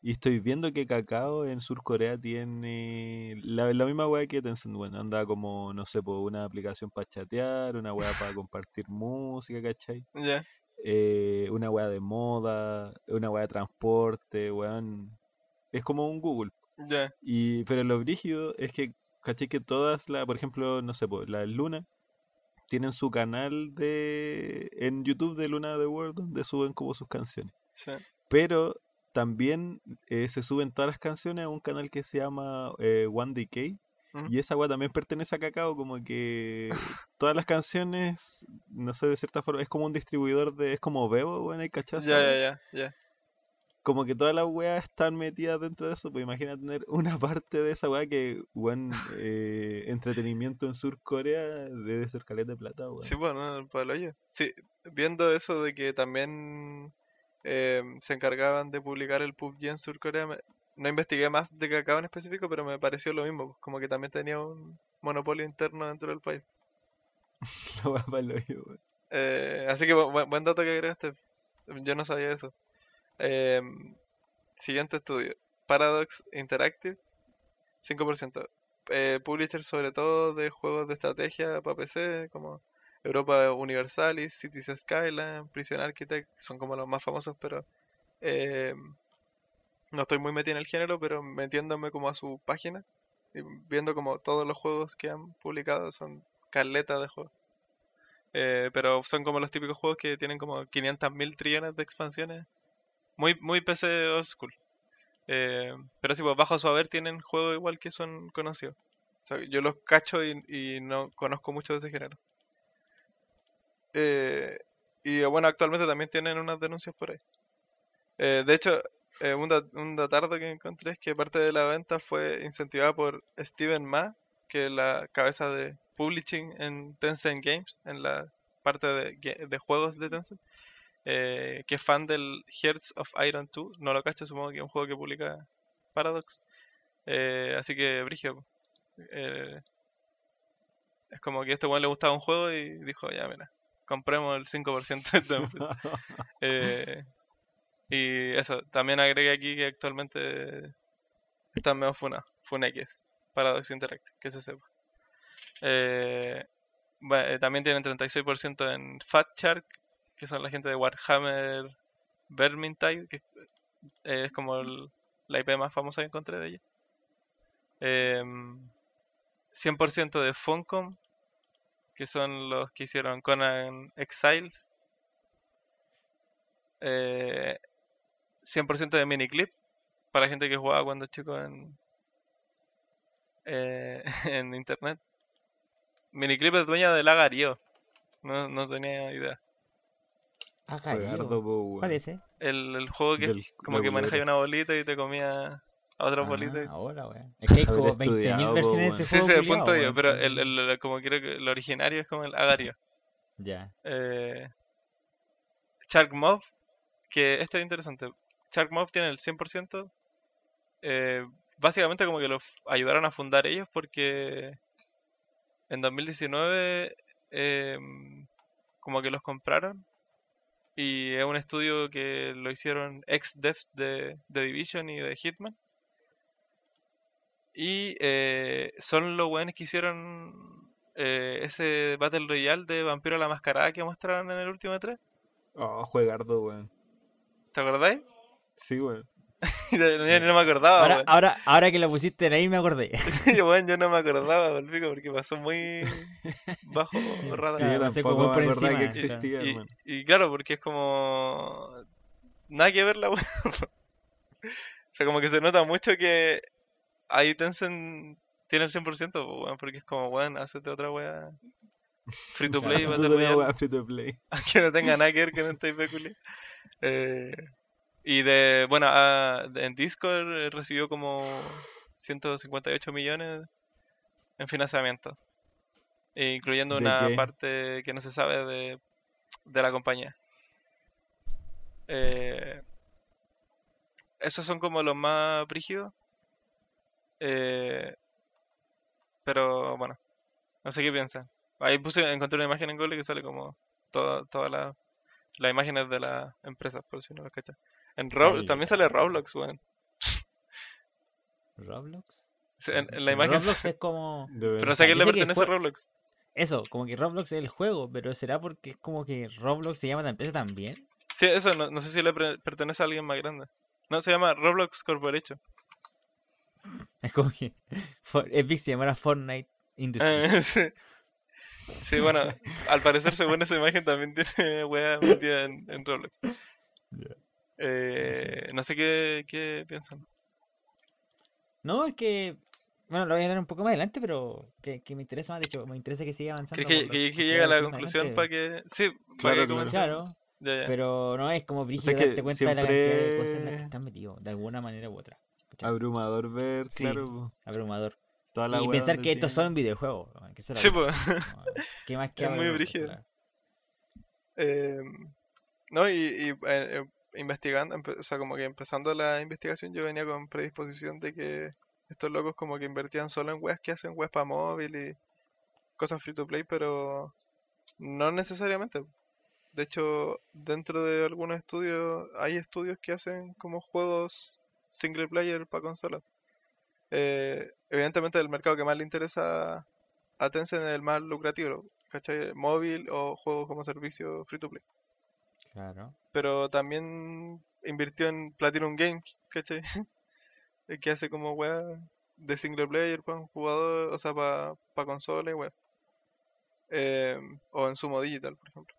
Y estoy viendo que Kakao en Sur Corea tiene la, la misma wea que Tencent, weón. Anda como, no sé, por una aplicación para chatear, una wea para compartir música, ¿cachai? Ya. Eh, una wea de moda, una wea de transporte, weón. Es como un Google. Ya. Y, pero lo brígido es que, caché que todas las, por ejemplo, no sé, po, la Luna, tienen su canal de en YouTube de Luna The World donde suben como sus canciones. Sí. Pero también eh, se suben todas las canciones a un canal que se llama eh, One Decay. Y esa weá también pertenece a Kakao, como que <laughs> todas las canciones, no sé, de cierta forma, es como un distribuidor de, es como Bebo, bueno, hay cachaza. Ya, ya, ya, ya. Como que todas las weas están metidas dentro de eso, pues imagina tener una parte de esa wea que, weón, eh, entretenimiento en Sur Corea debe ser caleta de plata, weón. Sí, bueno, para el hoyo. Sí, viendo eso de que también eh, se encargaban de publicar el PUBG en Sur Corea, me- no investigué más de Cacao en específico, pero me pareció lo mismo, pues, como que también tenía un monopolio interno dentro del país. <laughs> La wea pa'l hoyo, weón. Eh, así que bu- buen, buen dato que agregaste. Yo no sabía eso. Em, siguiente estudio. Paradox Interactive, 5%. Eh, publishers sobre todo de juegos de estrategia para PC, como Europa Universalis, Cities Skyline, Prison Architect, son como los más famosos, pero em, no estoy muy metido en el género, pero metiéndome como a su página y viendo como todos los juegos que han publicado son caleta de juegos. Eh, pero son como los típicos juegos que tienen como 500.000 trillones de expansiones. Muy, muy PC old school. Eh, pero sí, pues bajo su haber tienen juegos igual que son conocidos. O sea, yo los cacho y, y no conozco mucho de ese género. Eh, y bueno, actualmente también tienen unas denuncias por ahí. Eh, de hecho, eh, un, da- un datardo que encontré es que parte de la venta fue incentivada por Steven Ma, que es la cabeza de publishing en Tencent Games, en la parte de, de juegos de Tencent, eh, que es fan del Hearts of Iron 2, no lo cacho, supongo que es un juego que publica Paradox. Eh, así que, Brigio, eh, es como que a este weón le gustaba un juego y dijo, ya mira, compremos el 5% de esta empresa". <laughs> Eh, y eso, también agregué aquí que actualmente están medio funa, FUNX, Paradox Interactive, que se sepa. Eh, bueno, también tienen 36% en Fat Shark, que son la gente de Warhammer Vermintide, que eh, es como el- la IP más famosa que encontré de ella. Em, 100% de Funcom, que son los que hicieron Conan Exiles. Eh, 100% de Miniclip, para gente que jugaba cuando chico en, eh, <laughs> en internet. Miniclip es dueña del Agario. No, no tenía idea. Po, weón. ¿Cuál es? El, el juego que Del como que maneja una bolita y te comía a otra bolita. Ah, ahora, weón. Es que hay como Haber 20.000 estudiado, versiones de ese Sí, juego. sí, de culiao, punto yo, pero el, el- como creo que el originario es como el Agario. Ya. Eh, Shark Mob, que esto es interesante. Shark Mob tiene el 100%. eh, básicamente como que lo f- ayudaron a fundar ellos porque en 2019 em, como que los compraron y es un estudio que lo hicieron ex devs de, de Division y de Hitman. Y eh, son los buenos que hicieron eh, ese Battle Royale de Vampiro la Mascarada que mostraron en el último 3. Oh, juegardo, weón. ¿Te acordáis? Sí, weón. <laughs> Yo no me acordaba, Ahora, ahora, ahora que lo pusiste en ahí me acordé. <laughs> Yo, weón, yo no me acordaba, porque pasó muy <laughs> bajo Sí, radar. Claro, tampoco como por acordaba que encima, existía, y, y claro, porque es como. Nada que ver la weá. O sea, como que se nota mucho que ahí Tencent tiene el 100%, pues, weón, porque es como, weón, hacete otra weá. Free to play, Claro, la Royale, weá free to play. aunque no tenga nada que ver con este IP Eh, y de, bueno, ah, de- en Discord eh, recibió como 158 millones en financiamiento, e incluyendo ¿De una qué? parte que no se sabe de, de la compañía. Eh, esos son como los más brígidos. Eh, pero bueno, no sé qué piensan. Ahí puse, encontré una imagen en Google que sale como toda- todas las las imágenes de las empresas, por si no las cachas. En Rob- también sale Roblox, weón. ¿Roblox? Sí, <laughs> En, en la imagen. Roblox es como. <laughs> Pero verdad. sé a quién le pertenece fue- Roblox. Eso, como que Roblox es el juego, pero será porque es como que Roblox se llama la empresa también. Sí, eso no, no sé si le pertenece a alguien más grande. No, se llama Roblox Corporation. <laughs> Es como que For- Epic se llamara Fortnite Industries. Eh, sí. Sí, bueno, al parecer según esa imagen también tiene wea metida en, en Roblox. Ya. Eh, no sé qué, qué piensan. No, es que. Bueno, lo voy a hablar un poco más adelante, pero que, que me interesa más. De hecho, me interesa que siga avanzando. ¿Crees que, que- que porque llegue a la conclusión para que... Sí, para Claro, que claro. Ya, ya. pero no es como brígido que darte cuenta de la cantidad de cosas en las que están metidos, de alguna manera u otra. Abrumador ver, Sí. claro. Abrumador. Toda la Y pensar que estos tiene- son videojuegos. weón, que esa es Sí, pues. como, ¿Qué más que <laughs> Es muy abrumador, brígido. o sea, Eh, no, y, y, eh, investigando, o sea, como que empezando la investigación, yo venía con predisposición de que estos locos como que invertían solo en webs que hacen webs para móvil y cosas free to play, pero no necesariamente. De hecho, dentro de algunos estudios, hay estudios que hacen como juegos single player para consolas. Eh, evidentemente, el mercado que más le interesa a Tencent es el más lucrativo, ¿cachai? Móvil o juegos como servicio free to play. Claro. Pero también invirtió en Platinum Games, ¿cachai? <laughs> El que hace como weá de single player para un jugador, o sea, para consola y weá. Eh, o en Sumo Digital, por ejemplo.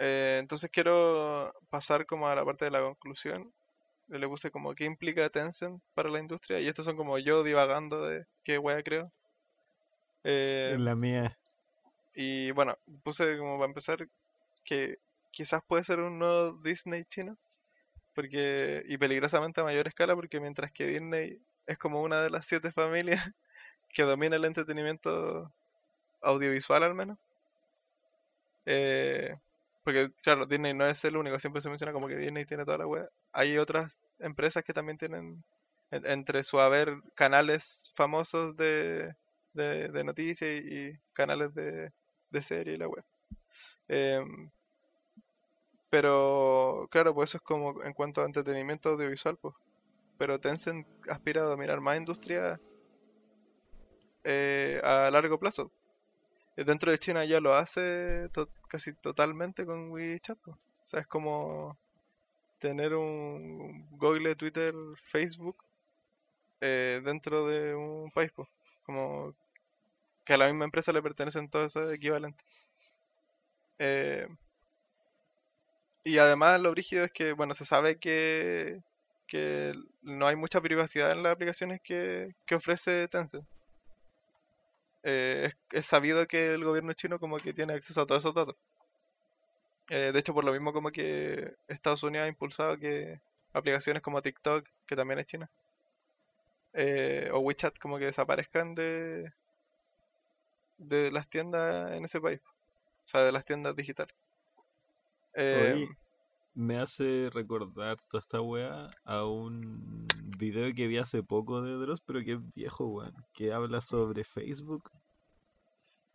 Eh, entonces quiero pasar como a la parte de la conclusión. Yo le puse como qué implica Tencent para la industria. Y estos son como yo divagando de qué weá creo. Eh, En la mía. y bueno, puse como para empezar que quizás puede ser un nuevo Disney chino. Porque, y peligrosamente a mayor escala, porque mientras que Disney es como una de las siete familias <laughs> que domina el entretenimiento audiovisual al menos. eh, porque, claro, Disney no es el único, siempre se menciona como que Disney tiene toda la web. Hay otras empresas que también tienen en- entre su haber canales famosos de, de, noticias y, y canales de, de serie y la web. Em, pero, claro, pues eso es como en cuanto a entretenimiento audiovisual, pues. Pero Tencent aspira a dominar más industria eh, a largo plazo. Eh, Dentro de China ya lo hace casi totalmente con WeChat. pues. O sea, es como tener un Google, Twitter, Facebook eh, dentro de un país, pues. Como que a la misma empresa le pertenecen todos esos equivalentes. Eh, y además lo brígido es que, bueno, se sabe que que no hay mucha privacidad en las aplicaciones que, que ofrece Tencent. Eh, es, es sabido que el gobierno chino como que tiene acceso a todos esos datos. Eh, de hecho, por lo mismo como que Estados Unidos ha impulsado que aplicaciones como TikTok, que también es China, eh, o WeChat como que desaparezcan de, de las tiendas en ese país. O sea, de las tiendas digitales. Eh, Oye, me hace recordar toda esta weá a un video que vi hace poco de Dross, pero que es viejo, weón, que habla sobre Facebook.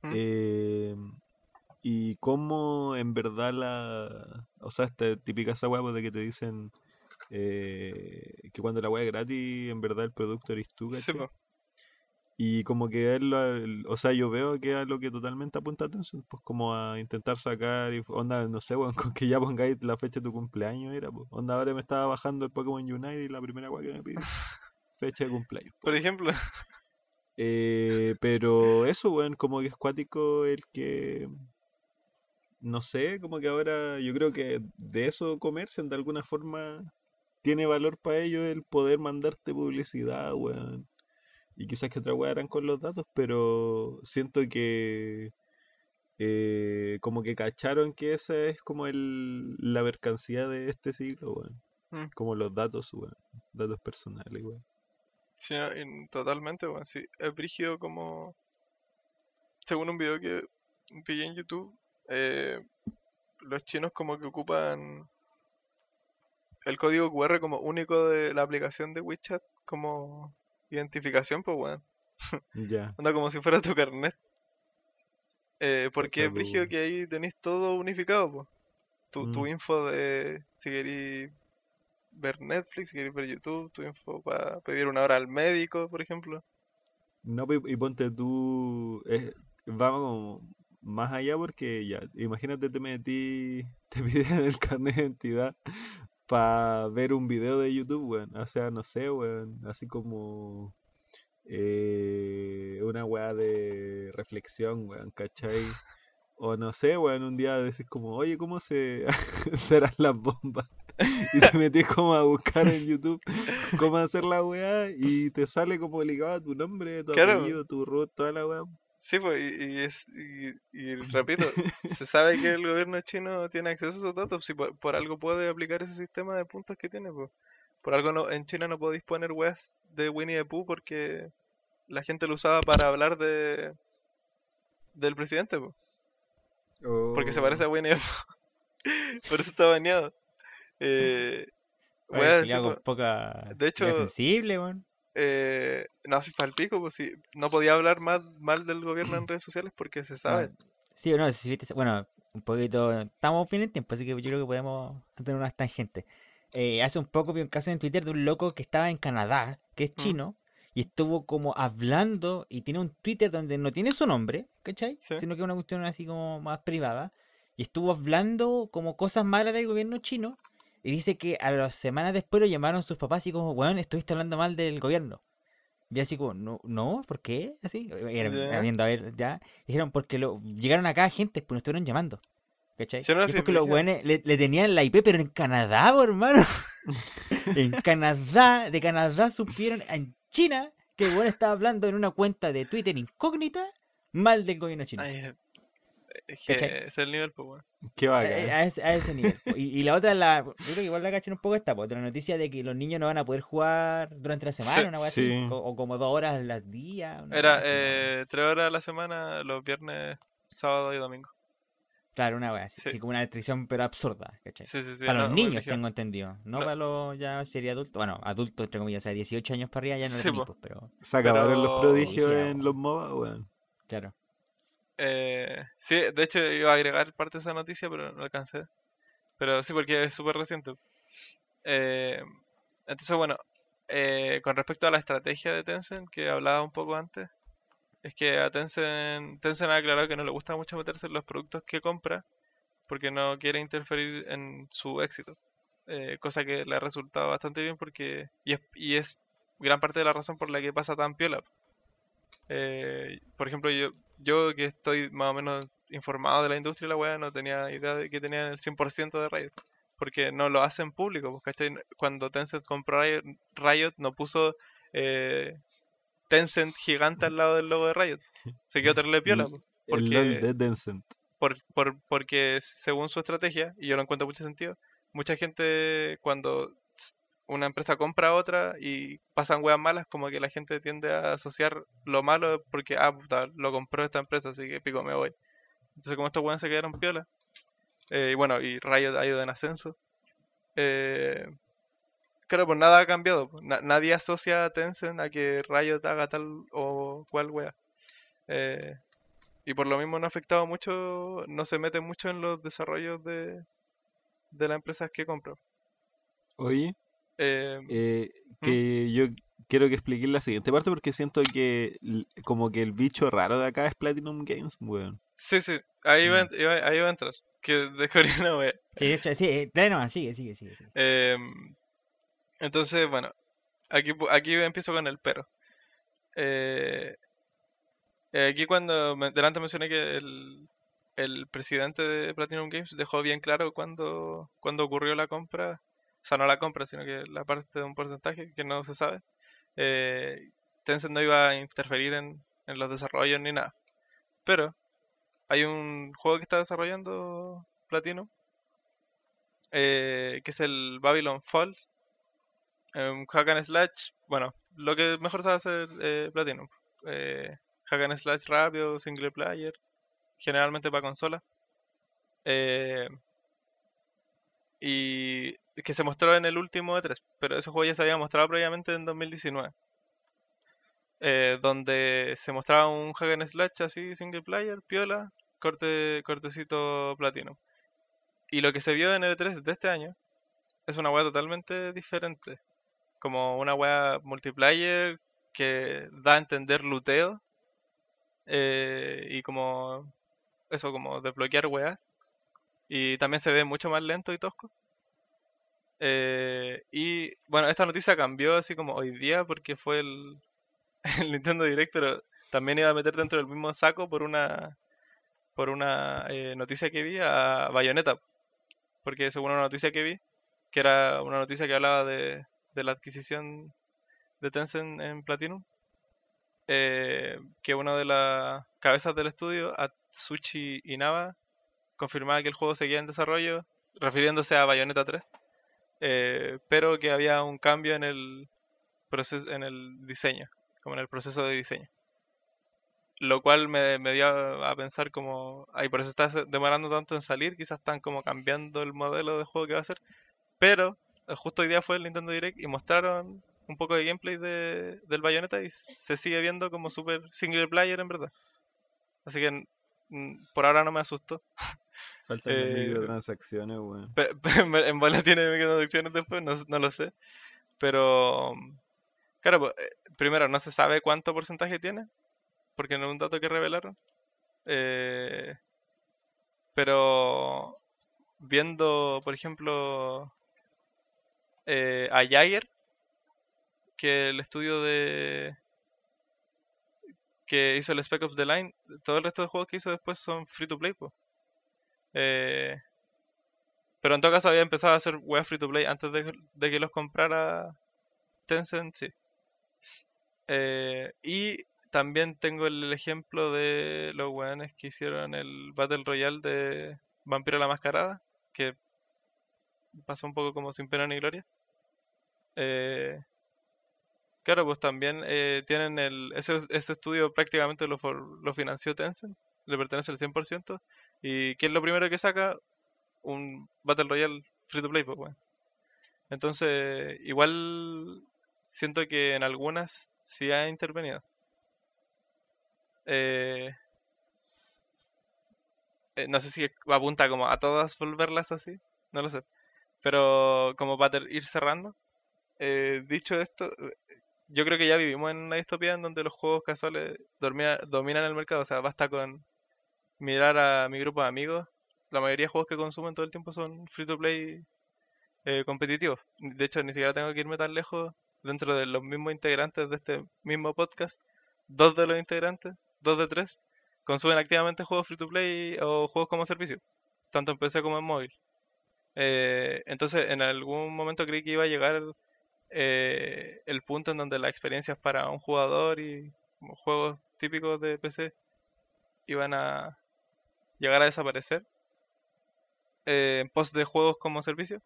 ¿Mm? eh, y cómo en verdad la... O sea, esta típica esa weá pues, de que te dicen eh, que cuando la weá es gratis, en verdad el producto eres tú, sí, ¿cachai? po. Y como que él, lo- el- o sea, yo veo que a lo que totalmente apunta atención, pues como a intentar sacar, inf- onda, no sé, weón, <laughs> con que ya pongáis la fecha de tu cumpleaños, era, pues. Onda, ahora me estaba bajando el Pokémon Unite y la primera weá que me pide, <laughs> fecha de cumpleaños. Por ejemplo, Eh, pero eso, weón, como que es cuático el que, no sé, como que ahora yo creo que de eso comercian de alguna forma, tiene valor para ellos el poder mandarte publicidad, weón. Y quizás que otra weá harán con los datos, pero siento que eh, como que cacharon que esa es como el, la mercancía de este siglo, weón. Mm. Como los datos, weón. Datos personales, weón. sí, totalmente, bueno, sí. Es brígido como... Según un video que pillé en YouTube, eh, los chinos como que ocupan el código QR como único de la aplicación de WeChat como identificación, pues bueno. Ya. <laughs> Anda como si fuera tu carnet. Eh, porque es brígido po. que ahí tenéis todo unificado, pues. Tu, tu Mm. info de si queréis ver Netflix, si queréis ver YouTube, tu info para pedir una hora al médico, por ejemplo. No, pe- y ponte tú, eh, vamos como más allá porque ya, imagínate te metí, <laughs> te piden el carnet de identidad para ver un video de YouTube, weón. O sea, no sé, weón, así como eh, una weá de reflexión, weón, ¿cachai? O no sé, weón, un día decís como, oye, ¿cómo se <laughs> serán las bombas? <laughs> Y te metís como a buscar en YouTube cómo hacer la weá y te sale como ligado a tu nombre, tu Claro. apellido, tu root, toda la weá. Sí, pues, y, y es, y, y <laughs> repito, se sabe que el gobierno chino tiene acceso a esos datos, si por, por algo puede aplicar ese sistema de puntos que tiene, pues. Por algo no, en China no podéis poner weas de Winnie the Pooh porque la gente lo usaba para hablar de del presidente, pues. Porque se parece a Winnie the Pooh. <laughs> Por eso está baneado. <laughs> Eh, Oye, weas po- poca. De hecho- sensible, weón. Eh, no, si para el pico, pues. No podía hablar más mal del gobierno en <clears throat> redes sociales porque se sabe. Sí, no, si bueno, un poquito. Estamos bien en tiempo, así que yo creo que podemos tener unas tangentes. Eh, hace un poco vi un caso en Twitter de un loco que estaba en Canadá, que es Mm. chino, y estuvo como hablando y tiene un Twitter donde no tiene su nombre, ¿cachai? Sí. Sino que es una cuestión así como más privada. Y estuvo hablando como cosas malas del gobierno chino. Y dice que a las semanas después lo llamaron sus papás y como, weón, estuviste hablando mal del gobierno. Y así como, no, no, ¿por qué? Así, Ya. viendo a ver, ya. Dijeron, porque lo, llegaron acá gente, pues nos estuvieron llamando. ¿Cachai? Sí, no, sí, porque los weones le, le tenían la IP, pero en Canadá, po, hermano. <laughs> en Canadá, de Canadá supieron en China que el weón estaba hablando en una cuenta de Twitter incógnita mal del gobierno chino. Ay, es ese es el nivel, pues bueno. Qué A, bacán. a ese, a ese nivel. Y, y la otra, la, yo creo que igual la cachan un poco esta, pues, de la noticia de que los niños no van a poder jugar durante la semana, Sí, una así, sí. o, o como dos horas al día. una Era eh, tres horas a la semana, los viernes, sábado y domingo. Claro, una wea así, sí. así como una restricción, pero absurda, ¿cachai? Sí, sí, sí. para no, los niños, tengo entendido. No, No. para los ya sería adultos. Bueno, adultos, entre comillas, o sea, 18 años para arriba ya no pues, pero Se acabaron los prodigios en los MOBA, weón. claro. Eh, sí, de hecho iba a agregar parte de esa noticia, pero no alcancé. Pero sí, porque es súper reciente. Eh, entonces, bueno, eh, con respecto a la estrategia de Tencent, que hablaba un poco antes, es que a Tencent, Tencent ha aclarado que no le gusta mucho meterse en los productos que compra, porque no quiere interferir en su éxito. Eh, cosa que le ha resultado bastante bien porque y es, y es gran parte de la razón por la que pasa tan piola. Eh, por ejemplo, yo, yo que estoy más o menos informado de la industria y la weá, no tenía idea de que tenían el 100% de Riot. porque no lo hacen público, pues, ¿cachai? Cuando Tencent compró Riot, Riot no puso eh, Tencent gigante al lado del logo de Riot. Se quedó terrible piola, pues, porque, LOL de Tencent. por, por- porque según su estrategia, y yo lo encuentro mucho sentido, mucha gente cuando una empresa compra otra y pasan weas malas, como que la gente tiende a asociar lo malo porque, ah, puta, lo compró esta empresa, así que pico, me voy. Entonces, como estos weones se quedaron piola, eh, y bueno, y Riot ha ido en ascenso, eh, claro, pues nada ha cambiado. pues, na- nadie asocia a Tencent a que Riot haga tal o cual wea. Eh, y por lo mismo no ha afectado mucho, no se mete mucho en los desarrollos de, de las empresas que compra. Oye, Eh, eh, que yo quiero que expliques la siguiente parte porque siento que como que el bicho raro de acá es Platinum Games, weón. sí, sí, ahí va, Mm. iba- ahí va a entrar. Que descubrí <laughs> una wea. Sí, sí, eh, dale nomás, sigue, sigue, sigue. sigue. Em, entonces, bueno, aquí, aquí empiezo con el pero. Eh, eh, aquí cuando me- delante mencioné que el, el presidente de Platinum Games dejó bien claro cuando, cuando ocurrió la compra, o sea, no la compra, sino que la parte de un porcentaje que no se sabe, eh, Tencent no iba a interferir en, en los desarrollos ni nada. Pero hay un juego que está desarrollando Platinum, eh, que es el Babylon Fall, un hack and slash, bueno, lo que mejor sabe hacer eh, Platinum. Eh, hack and slash rápido, single player, generalmente para consola. Eh, y que se mostró en el último E3, pero ese juego ya se había mostrado previamente en 2019. eh, donde se mostraba un hack and slash así, single player, piola, corte, cortecito Platinum. Y lo que se vio en el E3 de este año es una wea totalmente diferente. Como una wea multiplayer que da a entender luteo. eh, y como eso, como desbloquear weas. Y también se ve mucho más lento y tosco. Eh, y bueno, esta noticia cambió así como hoy día porque fue <laughs> el, Nintendo Direct, pero también iba a meter dentro del mismo saco por una por una eh, noticia que vi a Bayonetta. Porque según una noticia que vi, que era una noticia que hablaba de, de la adquisición de Tencent en Platinum, eh, que una de las cabezas del estudio, Atsushi Inaba, confirmaba que el juego seguía en desarrollo, refiriéndose a Bayonetta 3, eh, pero que había un cambio en el proceso, en el diseño, como en el proceso de diseño. Lo cual me, me dio a, pensar como, ay, por eso está demorando tanto en salir, quizás están como cambiando el modelo de juego que va a ser, pero eh, justo hoy día fue el Nintendo Direct y mostraron un poco de gameplay de, del Bayonetta y se sigue viendo como super single player en verdad. Así que por ahora no me asustó. <laughs> Faltan Eh, microtransacciones, weón. <laughs> En bola tiene microtransacciones después, no, no lo sé. Pero, claro, pues, eh, primero no se sabe cuánto porcentaje tiene, porque no es un dato que revelaron. Eh, pero viendo, por ejemplo, eh, a Jaeger, que el estudio de que hizo el Spec Ops The Line, todo el resto de juegos que hizo después son free to play, pues. Eh, pero en todo caso había empezado a hacer web free to play antes de, que los comprara Tencent, sí. Eh, y también tengo el ejemplo de los weones que hicieron el Battle Royale de Vampiro la Mascarada, que pasó un poco como sin pena ni gloria. Eh, claro, pues también eh, tienen el. Ese, ese estudio prácticamente lo, lo financió Tencent, le pertenece el 100%. ¿Y qué es lo primero que saca? Un Battle Royale free to play, pues. Entonces, igual siento que en algunas sí ha intervenido. Eh, eh, no sé si apunta como a todas volverlas así, no lo sé. Pero como para ir cerrando, eh, dicho esto, eh, yo creo que ya vivimos en una distopía en donde los juegos casuales dominan el mercado. O sea, basta con mirar a mi grupo de amigos. La mayoría de juegos que consumen todo el tiempo son free to play eh, competitivos. De hecho, ni siquiera tengo que irme tan lejos dentro de los mismos integrantes de este mismo podcast. Dos de los integrantes, dos de tres, consumen activamente juegos free to play o juegos como servicio, tanto en PC como en móvil. Eh, entonces, en algún momento creí que iba a llegar eh, el punto en donde la experiencia es para un jugador y juegos típicos de PC iban a llegar a desaparecer eh, en pos de juegos como servicio.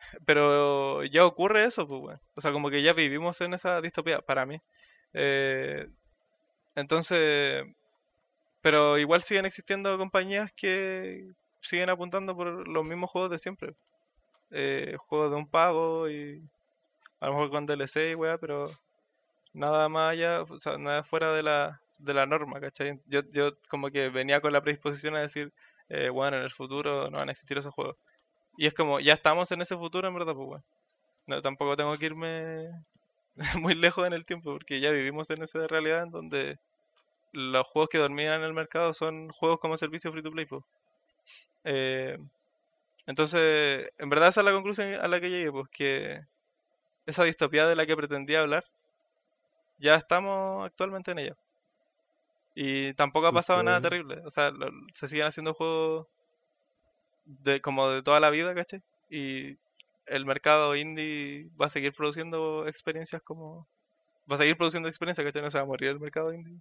<laughs> Pero ya ocurre eso, pues, bueno. O sea, como que ya vivimos en esa distopía, para mí. Eh, entonces, pero igual siguen existiendo compañías que siguen apuntando por los mismos juegos de siempre. Eh, juegos de un pago y a lo mejor con DLC y weá, pero nada más allá, o sea, nada fuera de la, de la norma, ¿cachai? Yo, yo como que venía con la predisposición a decir, eh, bueno, en el futuro no van a existir esos juegos. Y es como, ya estamos en ese futuro, en verdad, pues bueno. No, tampoco tengo que irme <laughs> muy lejos en el tiempo, porque ya vivimos en esa realidad en donde los juegos que dormían en el mercado son juegos como servicio free to play. Pues. Eh, entonces, en verdad esa es la conclusión a la que llegué, pues que esa distopía de la que pretendía hablar, ya estamos actualmente en ella. Y tampoco ha pasado nada terrible. O sea, lo- se siguen haciendo juegos de como de toda la vida, ¿cachai? Y el mercado indie va a seguir produciendo experiencias como... Va a seguir produciendo experiencias, ¿cachai? No se va a morir el mercado indie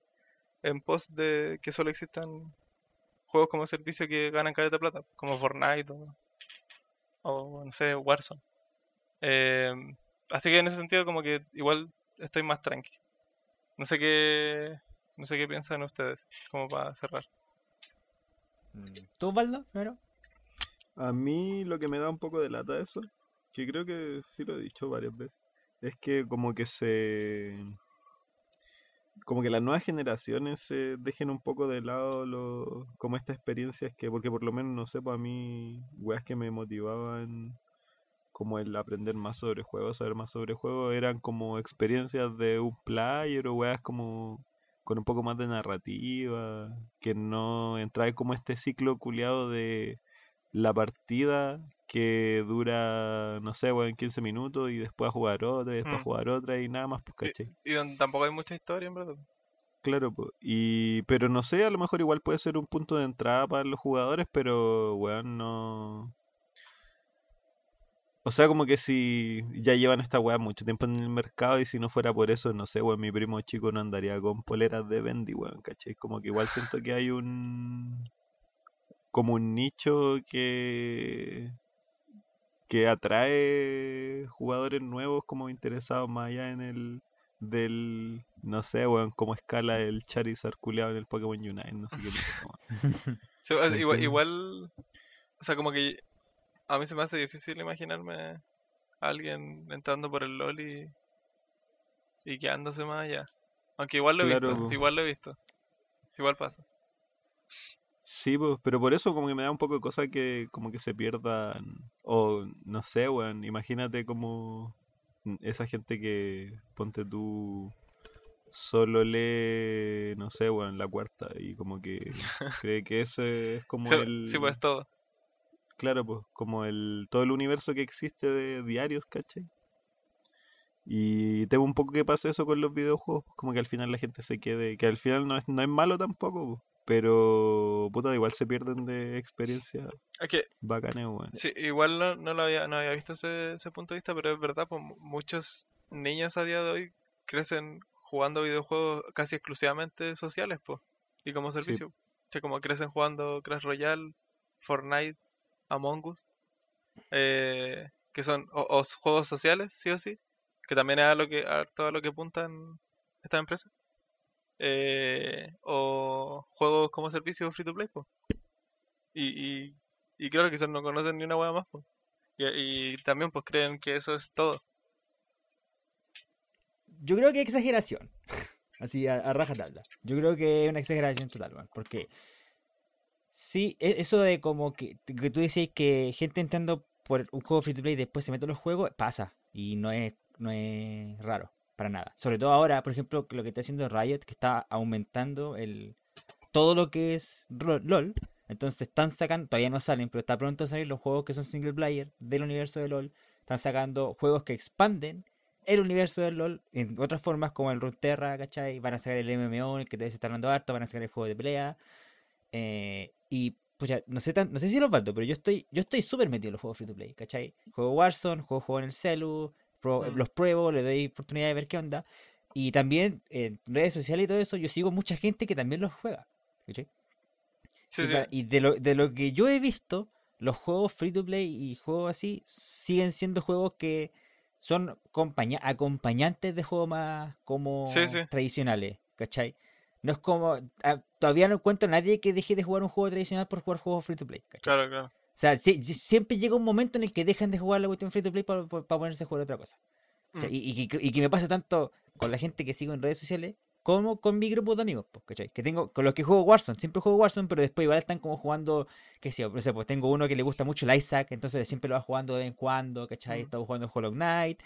en pos de que solo existan juegos como servicio que ganan caleta de plata, como Fortnite o, o, no sé, Warzone. Eh, así que en ese sentido como que igual estoy más tranqui. No sé qué, no sé qué piensan ustedes, como para cerrar. Mm, ¿Tú, Baldo, primero? A mí lo que me da un poco de lata eso, que creo que sí lo he dicho varias veces, es que como que se... Como que las nuevas generaciones se dejen un poco de lado lo, como estas experiencias que, porque por lo menos, no sé, para mí, weas que me motivaban como el aprender más sobre juegos, saber más sobre juegos, eran como experiencias de un player o weas como con un poco más de narrativa, que no entrar como este ciclo culiado de la partida que dura, no sé, weón, 15 minutos y después a jugar otra y después Mm. jugar otra y nada más, pues, ¿cachai? Y donde tampoco hay mucha historia, en verdad. Claro, pues, y, pero no sé, a lo mejor igual puede ser un punto de entrada para los jugadores, pero, weón, no... O sea, como que si ya llevan esta weá mucho tiempo en el mercado y si no fuera por eso, no sé, weón, mi primo chico no andaría con poleras de Bendy, weón, ¿cachai? Como que igual siento que hay un... como un nicho que... que atrae jugadores nuevos como interesados más allá en el... del... no sé, weón, cómo escala el Charizard culeado en el Pokémon Unite, no sé qué pasa, weón. <laughs> Sí, o sea, ¿Me igual, igual, o sea, como que a mí se me hace difícil imaginarme a alguien entrando por el LOL y, y quedándose más allá. Aunque igual lo he Claro, visto, igual lo he visto. Igual pasa. Sí, pues, pero por eso como que me da un poco de cosa que como que se pierdan, o no sé, weón, imagínate como esa gente que, ponte tú, solo lee, no sé, weón, la cuarta, y como que <laughs> cree que ese es como Sí, el, sí, pues todo. Claro, pues, como el, todo el universo que existe de diarios, ¿cachai? Y temo un poco que pase eso con los videojuegos, como que al final la gente se quede, que al final no es, no es malo tampoco, pues, pero puta, igual se pierden de experiencias Es que bacanes, weón. sí, igual no, no lo había, no había visto ese, ese punto de vista, pero es verdad, pues mu- muchos niños a día de hoy crecen jugando videojuegos casi exclusivamente sociales, pues, y como servicio. Que como crecen jugando Clash Royale, Fortnite, Among Us, eh, que son o, juegos sociales, sí o sí, que también es a lo que a todo lo que apuntan estas empresas. Eh, o juegos como servicio free to play. Y, y, y claro, quizás no conocen ni una hueá más, pues. Y, también pues creen que eso es todo. Yo creo que exageración. <laughs> Así, a, rajatabla. Yo creo que es una exageración total, Porque sí, e- eso de como que, que tú decís que gente entrando por un juego free to play después se mete en los juegos, pasa. Y no es, no es raro, para nada. Sobre todo ahora, por ejemplo, lo que está haciendo Riot, que está aumentando el todo lo que es LOL. Entonces están sacando, todavía no salen, pero está pronto a salir los juegos que son single player del universo de LOL. Están sacando juegos que expanden el universo del LOL en otras formas como el Runeterra, ¿cachai? Van a sacar el MMO, el que te está hablando harto, van a sacar el juego de pelea. Eh, y pues ya, no sé tan, no sé si los falto, pero yo estoy, yo estoy súper metido en los juegos free to play, ¿cachai? Juego Warzone, juego, juego en el celu, pro- Mm. los pruebo, le doy oportunidad de ver qué onda. Y también en redes sociales y todo eso, yo sigo mucha gente que también los juega. ¿cachai? Sí, y, sí. y de, lo, de lo que yo he visto, los juegos free to play y juegos así siguen siendo juegos que son compaña- acompañantes de juegos más como sí. tradicionales, ¿cachai? No es como... ah, todavía no encuentro a nadie que deje de jugar un juego tradicional por jugar juegos free to play, ¿cachai? Claro, claro. O sea, si- si- siempre llega un momento en el que dejan de jugar la cuestión free to play para, ponerse a jugar otra cosa. O sea, Mm. y, y que, y que me pasa tanto con la gente que sigo en redes sociales como con mi grupo de amigos, pues, ¿cachai? Que tengo, con los que juego Warzone, siempre juego Warzone, pero después igual están como jugando, qué sé yo, no sé, pues tengo uno que le gusta mucho el Isaac, entonces siempre lo va jugando de vez en cuando, ¿cachai? Mm. Estaba jugando Hollow Knight.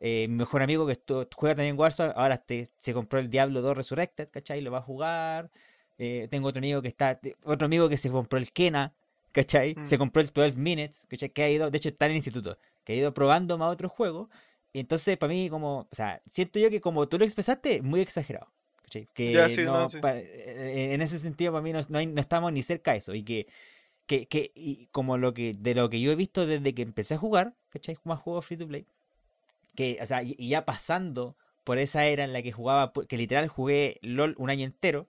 Eh, mi mejor amigo que juega también Warzone, ahora este- se compró el Diablo 2 Resurrected, ¿cachai? Lo va a jugar. Eh, tengo otro amigo que está, otro amigo que se compró el Kena, ¿cachai? Se Mm. compró el 12 Minutes, ¿cachai? Que ha ido, de hecho está en el instituto, que ha ido probando más otros juegos. Y entonces, para mí, como, o sea, siento yo que como tú lo expresaste, muy exagerado. ¿cachai? Que sí, no, no, sí. pa- eh, en ese sentido, para mí no, no hay- no estamos ni cerca de eso. Y que, que, que y como lo que, de lo que yo he visto desde que empecé a jugar, ¿cachai? Más juegos free to play. Que, o sea, y, ya pasando por esa era en la que jugaba, que literal jugué LOL un año entero,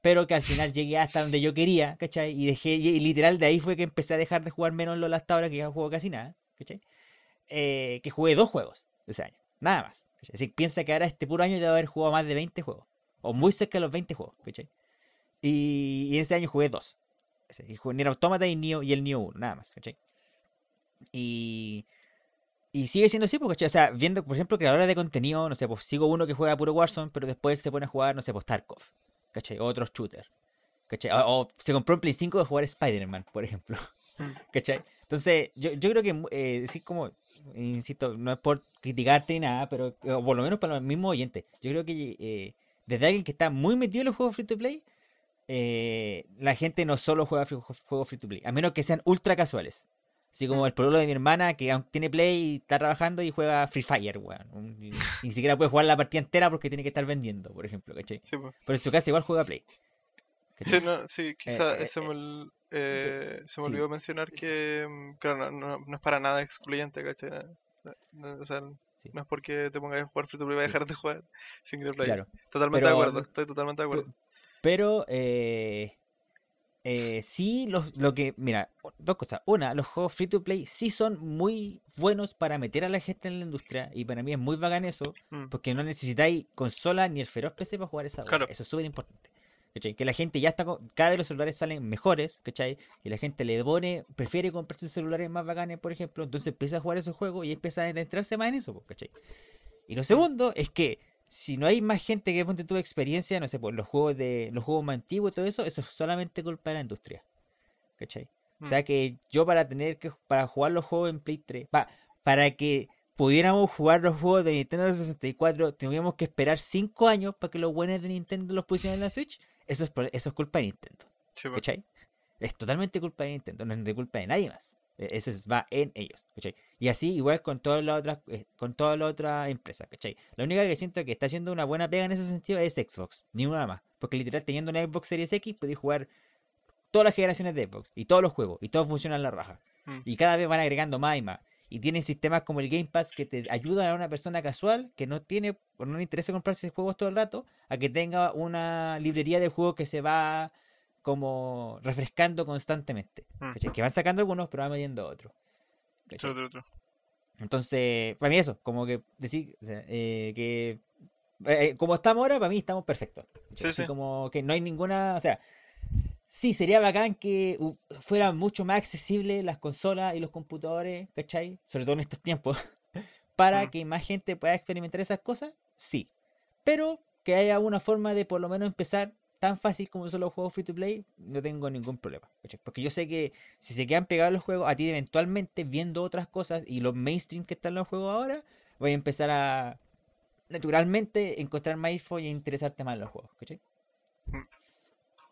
pero que al final <laughs> llegué hasta donde yo quería, ¿cachai? Y dejé, y literal de ahí fue que empecé a dejar de jugar menos LOL hasta ahora, que ya no juego casi nada, ¿cachai? Eh, que jugué dos juegos ese año, nada más. ¿cachai? Así que piensa que ahora este puro año debe haber jugado más de 20 juegos, o muy cerca de los 20 juegos, ¿cachai? Y, y ese año jugué dos. Y jugué Nier Automata y, Neo, y el Neo 1, nada más, ¿cachai? Y, y sigue siendo así, porque. O sea, viendo, por ejemplo, creadores de contenido, no sé, pues sigo uno que juega puro Warzone, pero después se pone a jugar, no sé, pues Tarkov, ¿cachai? O otros shooters, ¿cachai? O, o se compró un Play 5 de jugar Spider-Man, por ejemplo. <laughs> ¿cachai? Entonces, yo, yo creo que, eh, decir como, insisto, no es por criticarte ni nada, pero, o por lo menos para los mismos oyentes, yo creo que eh, desde alguien que está muy metido en los juegos free to play, eh, la gente no solo juega juegos free to play, a menos que sean ultra casuales. Así como el pueblo de mi hermana que tiene play y está trabajando y juega Free Fire, weón. Y- Ni siquiera puede jugar la partida entera porque tiene que estar vendiendo, por ejemplo, ¿cachai? Sí, pues. Pero en su casa igual juega play. ¿cachai? Sí, no, sí, quizá eh, eso me, ol- eh, se me sí. olvidó mencionar que, mm, claro, no, no- no es para nada excluyente, ¿cachai? No- o sea, Sí. no es porque te pongas a jugar free to play vas a dejar de jugar single player. Claro. Totalmente Pero- de acuerdo, estoy totalmente de acuerdo. Pero eh, eh, sí, los- lo que. Mira, dos cosas. Una, los juegos free to play sí son muy buenos para meter a la gente en la industria. Y para mí es muy bacán eso. Mm. Porque no necesitáis consola ni el feroz PC para jugar esa. Claro. Eso es súper importante. ¿cachai? Que la gente ya está. con- Cada vez los celulares salen mejores, ¿cachai? Y la gente le pone. Prefiere comprarse celulares más bacanes, por ejemplo. Entonces empieza a jugar esos juegos y empieza a adentrarse más en eso, pues, ¿cachai? Y lo segundo es que si no hay más gente que ponte tu experiencia, no sé, pues los juegos de los juegos más antiguos y todo eso, eso es solamente culpa de la industria. ¿Cachai? O sea Mm. que yo para tener que para jugar los juegos en Play 3, pa- para que pudiéramos jugar los juegos de Nintendo 64, teníamos que esperar 5 años para que los buenos de Nintendo los pusieran en la Switch. Eso es, eso es culpa de Nintendo. Sí. ¿Cachai? Es totalmente culpa de Nintendo, no es de culpa de nadie más. E- Eso es- va en ellos, ¿cachai? Y así igual con todas las otras, eh, con todas las otras empresas, ¿cachai? La única que siento que está haciendo una buena pega en ese sentido es Xbox, ni una más. Porque literal teniendo una Xbox Series X podéis jugar todas las generaciones de Xbox y todos los juegos y todos funcionan a la raja. Mm. Y cada vez van agregando más y más. Y tienen sistemas como el Game Pass que te ayudan a una persona casual que no tiene o no le interesa comprarse juegos todo el rato a que tenga una librería de juegos que se va como refrescando constantemente. Mm. Que van sacando algunos, pero van metiendo otros. Entonces, para mí eso, como que decir o sea, eh, que eh, como estamos ahora, para mí estamos perfectos. Sí, Así sí. como que no hay ninguna, o sea, sí sería bacán que fueran mucho más accesibles las consolas y los computadores, ¿cachai? Sobre todo en estos tiempos, <laughs> para Mm. que más gente pueda experimentar esas cosas, sí. Pero que haya una forma de por lo menos empezar tan fácil como son los juegos free to play, no tengo ningún problema. ¿cachai? Porque yo sé que si se quedan pegados los juegos, a ti eventualmente viendo otras cosas y los mainstream que están en los juegos ahora, voy a empezar a naturalmente encontrar más info y interesarte más en los juegos. ¿cachai?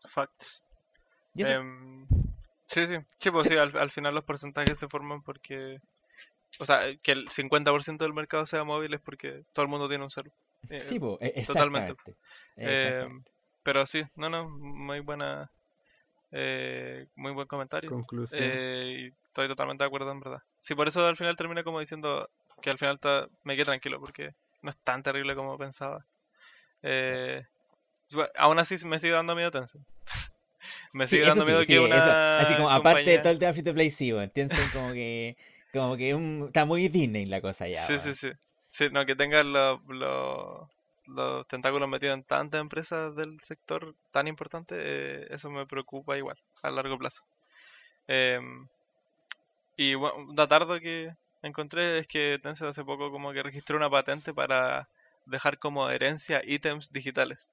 Facts. Y eso, Em, sí, sí. Sí, pues sí, al, al final los porcentajes se forman porque. O sea, que el 50% del mercado sea móvil es porque todo el mundo tiene un celu. Eh, sí, po, e- totalmente. exactamente. Eh, exactamente. Pero sí, no, no, muy buena. Eh, muy buen comentario. Conclusión. Eh, y estoy totalmente de acuerdo en verdad. Sí, por eso al final terminé como diciendo que al final ta- me quedé tranquilo porque no es tan terrible como pensaba. Eh, bueno, aún así me sigue dando miedo Tencent. <laughs> me Sí, sigue eso dando sí, miedo sí, que eso. una Así como aparte de compañía- todo el tema free to play, sí, weón. Tencent como que. Como que un- está muy Disney la cosa ya. Sí, sí, sí. Sí, no, que tengan los, los, los tentáculos metidos en tantas empresas del sector tan importante, eh, eso me preocupa igual, a largo plazo. Em, y bueno, un datardo que encontré es que Tencent hace poco como que registró una patente para dejar como herencia ítems digitales.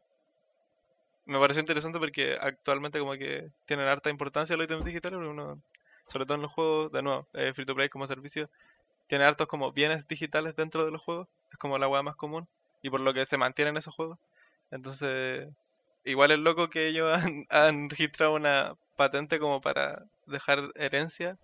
Me pareció interesante porque actualmente como que tienen harta importancia los ítems digitales, uno, sobre todo en los juegos, de nuevo, eh, free to play como servicio, tiene hartos como bienes digitales dentro de los juegos, es como la hueá más común, y por lo que se mantienen esos juegos. Entonces, igual es loco que ellos <laughs> han, han registrado una patente como para dejar herencia,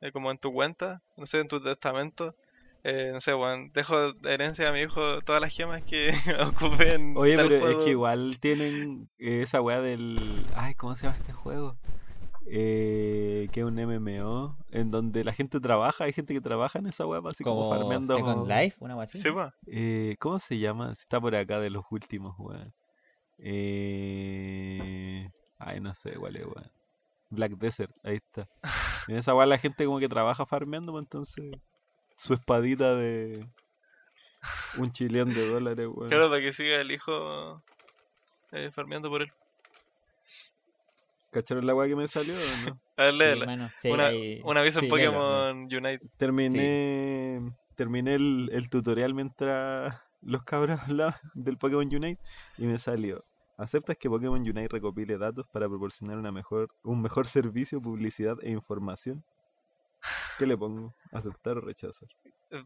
eh, como en tu cuenta, no sé, en tu testamento. Eh, no sé, bueno, dejo de herencia a mi hijo todas las gemas que <laughs> ocupé en Oye, pero es que igual tienen eh, esa weá del. Ay, ¿cómo se llama este juego? Eh, que es un MMO en donde la gente trabaja, hay gente que trabaja en esa weá, así como, Como farmeando. Second Life, una así. Eh, ¿Cómo se llama? Está por acá de los últimos, weón. Eh... Ay, no sé cuál es, weón. Black Desert, ahí está. <laughs> En esa weá la gente como que trabaja farmeando, pues entonces su espadita de un chillón de dólares, weón. Claro, para que siga el hijo eh, farmeando por él. ¿Cacharon la weá que me salió o no? <laughs> A ver, Sí, léela. sí, una, ahí- un aviso en sí, léelo, léelo. Pokémon Unite. Terminé, terminé el, el tutorial mientras los cabros hablaban del Pokémon Unite y me salió. ¿Aceptas que Pokémon Unite recopile datos para proporcionar una mejor, un mejor servicio, publicidad e información? ¿Qué le pongo? ¿Aceptar o rechazar?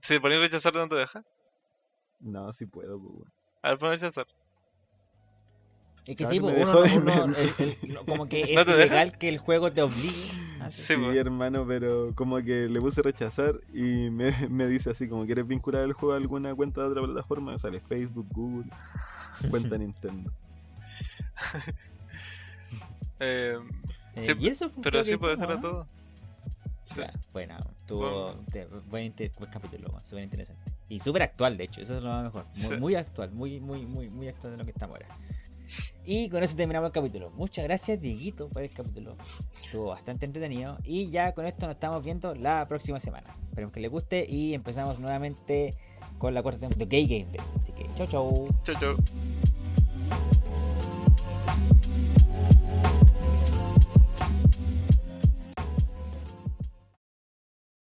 Si pones rechazar, no te deja. No, si puedo, pues, weón. A ver, pon rechazar. Es que ¿Sabes sí, pues, uno, no- uno- el- el- no, como que <laughs> ¿No es deja? ilegal que el juego te obligue. <laughs> a Sí, Sí, hermano, pero como que le puse rechazar y me, <laughs> me dice así como ¿quieres vincular el juego a alguna cuenta de otra plataforma? Sale Facebook, Google, cuenta Nintendo. Eh, Eh, Sí, y eso fue pero creo sí que puede ser a ¿no? todo. Sí. Ya, bueno, tuvo Bueno. te- buen, inter- buen capítulo, súper interesante. Y súper actual, de hecho, eso es lo más mejor. Muy, Sí. muy actual, muy, muy, muy, muy actual de lo que estamos ahora. Y con eso terminamos el capítulo. Muchas gracias, Dieguito, por el capítulo. Estuvo bastante entretenido. Y ya con esto nos estamos viendo la próxima semana. Esperemos que les guste y empezamos nuevamente con la cuarta temporada de Gay Game Day. Así que, chau, chau. Chau, chau.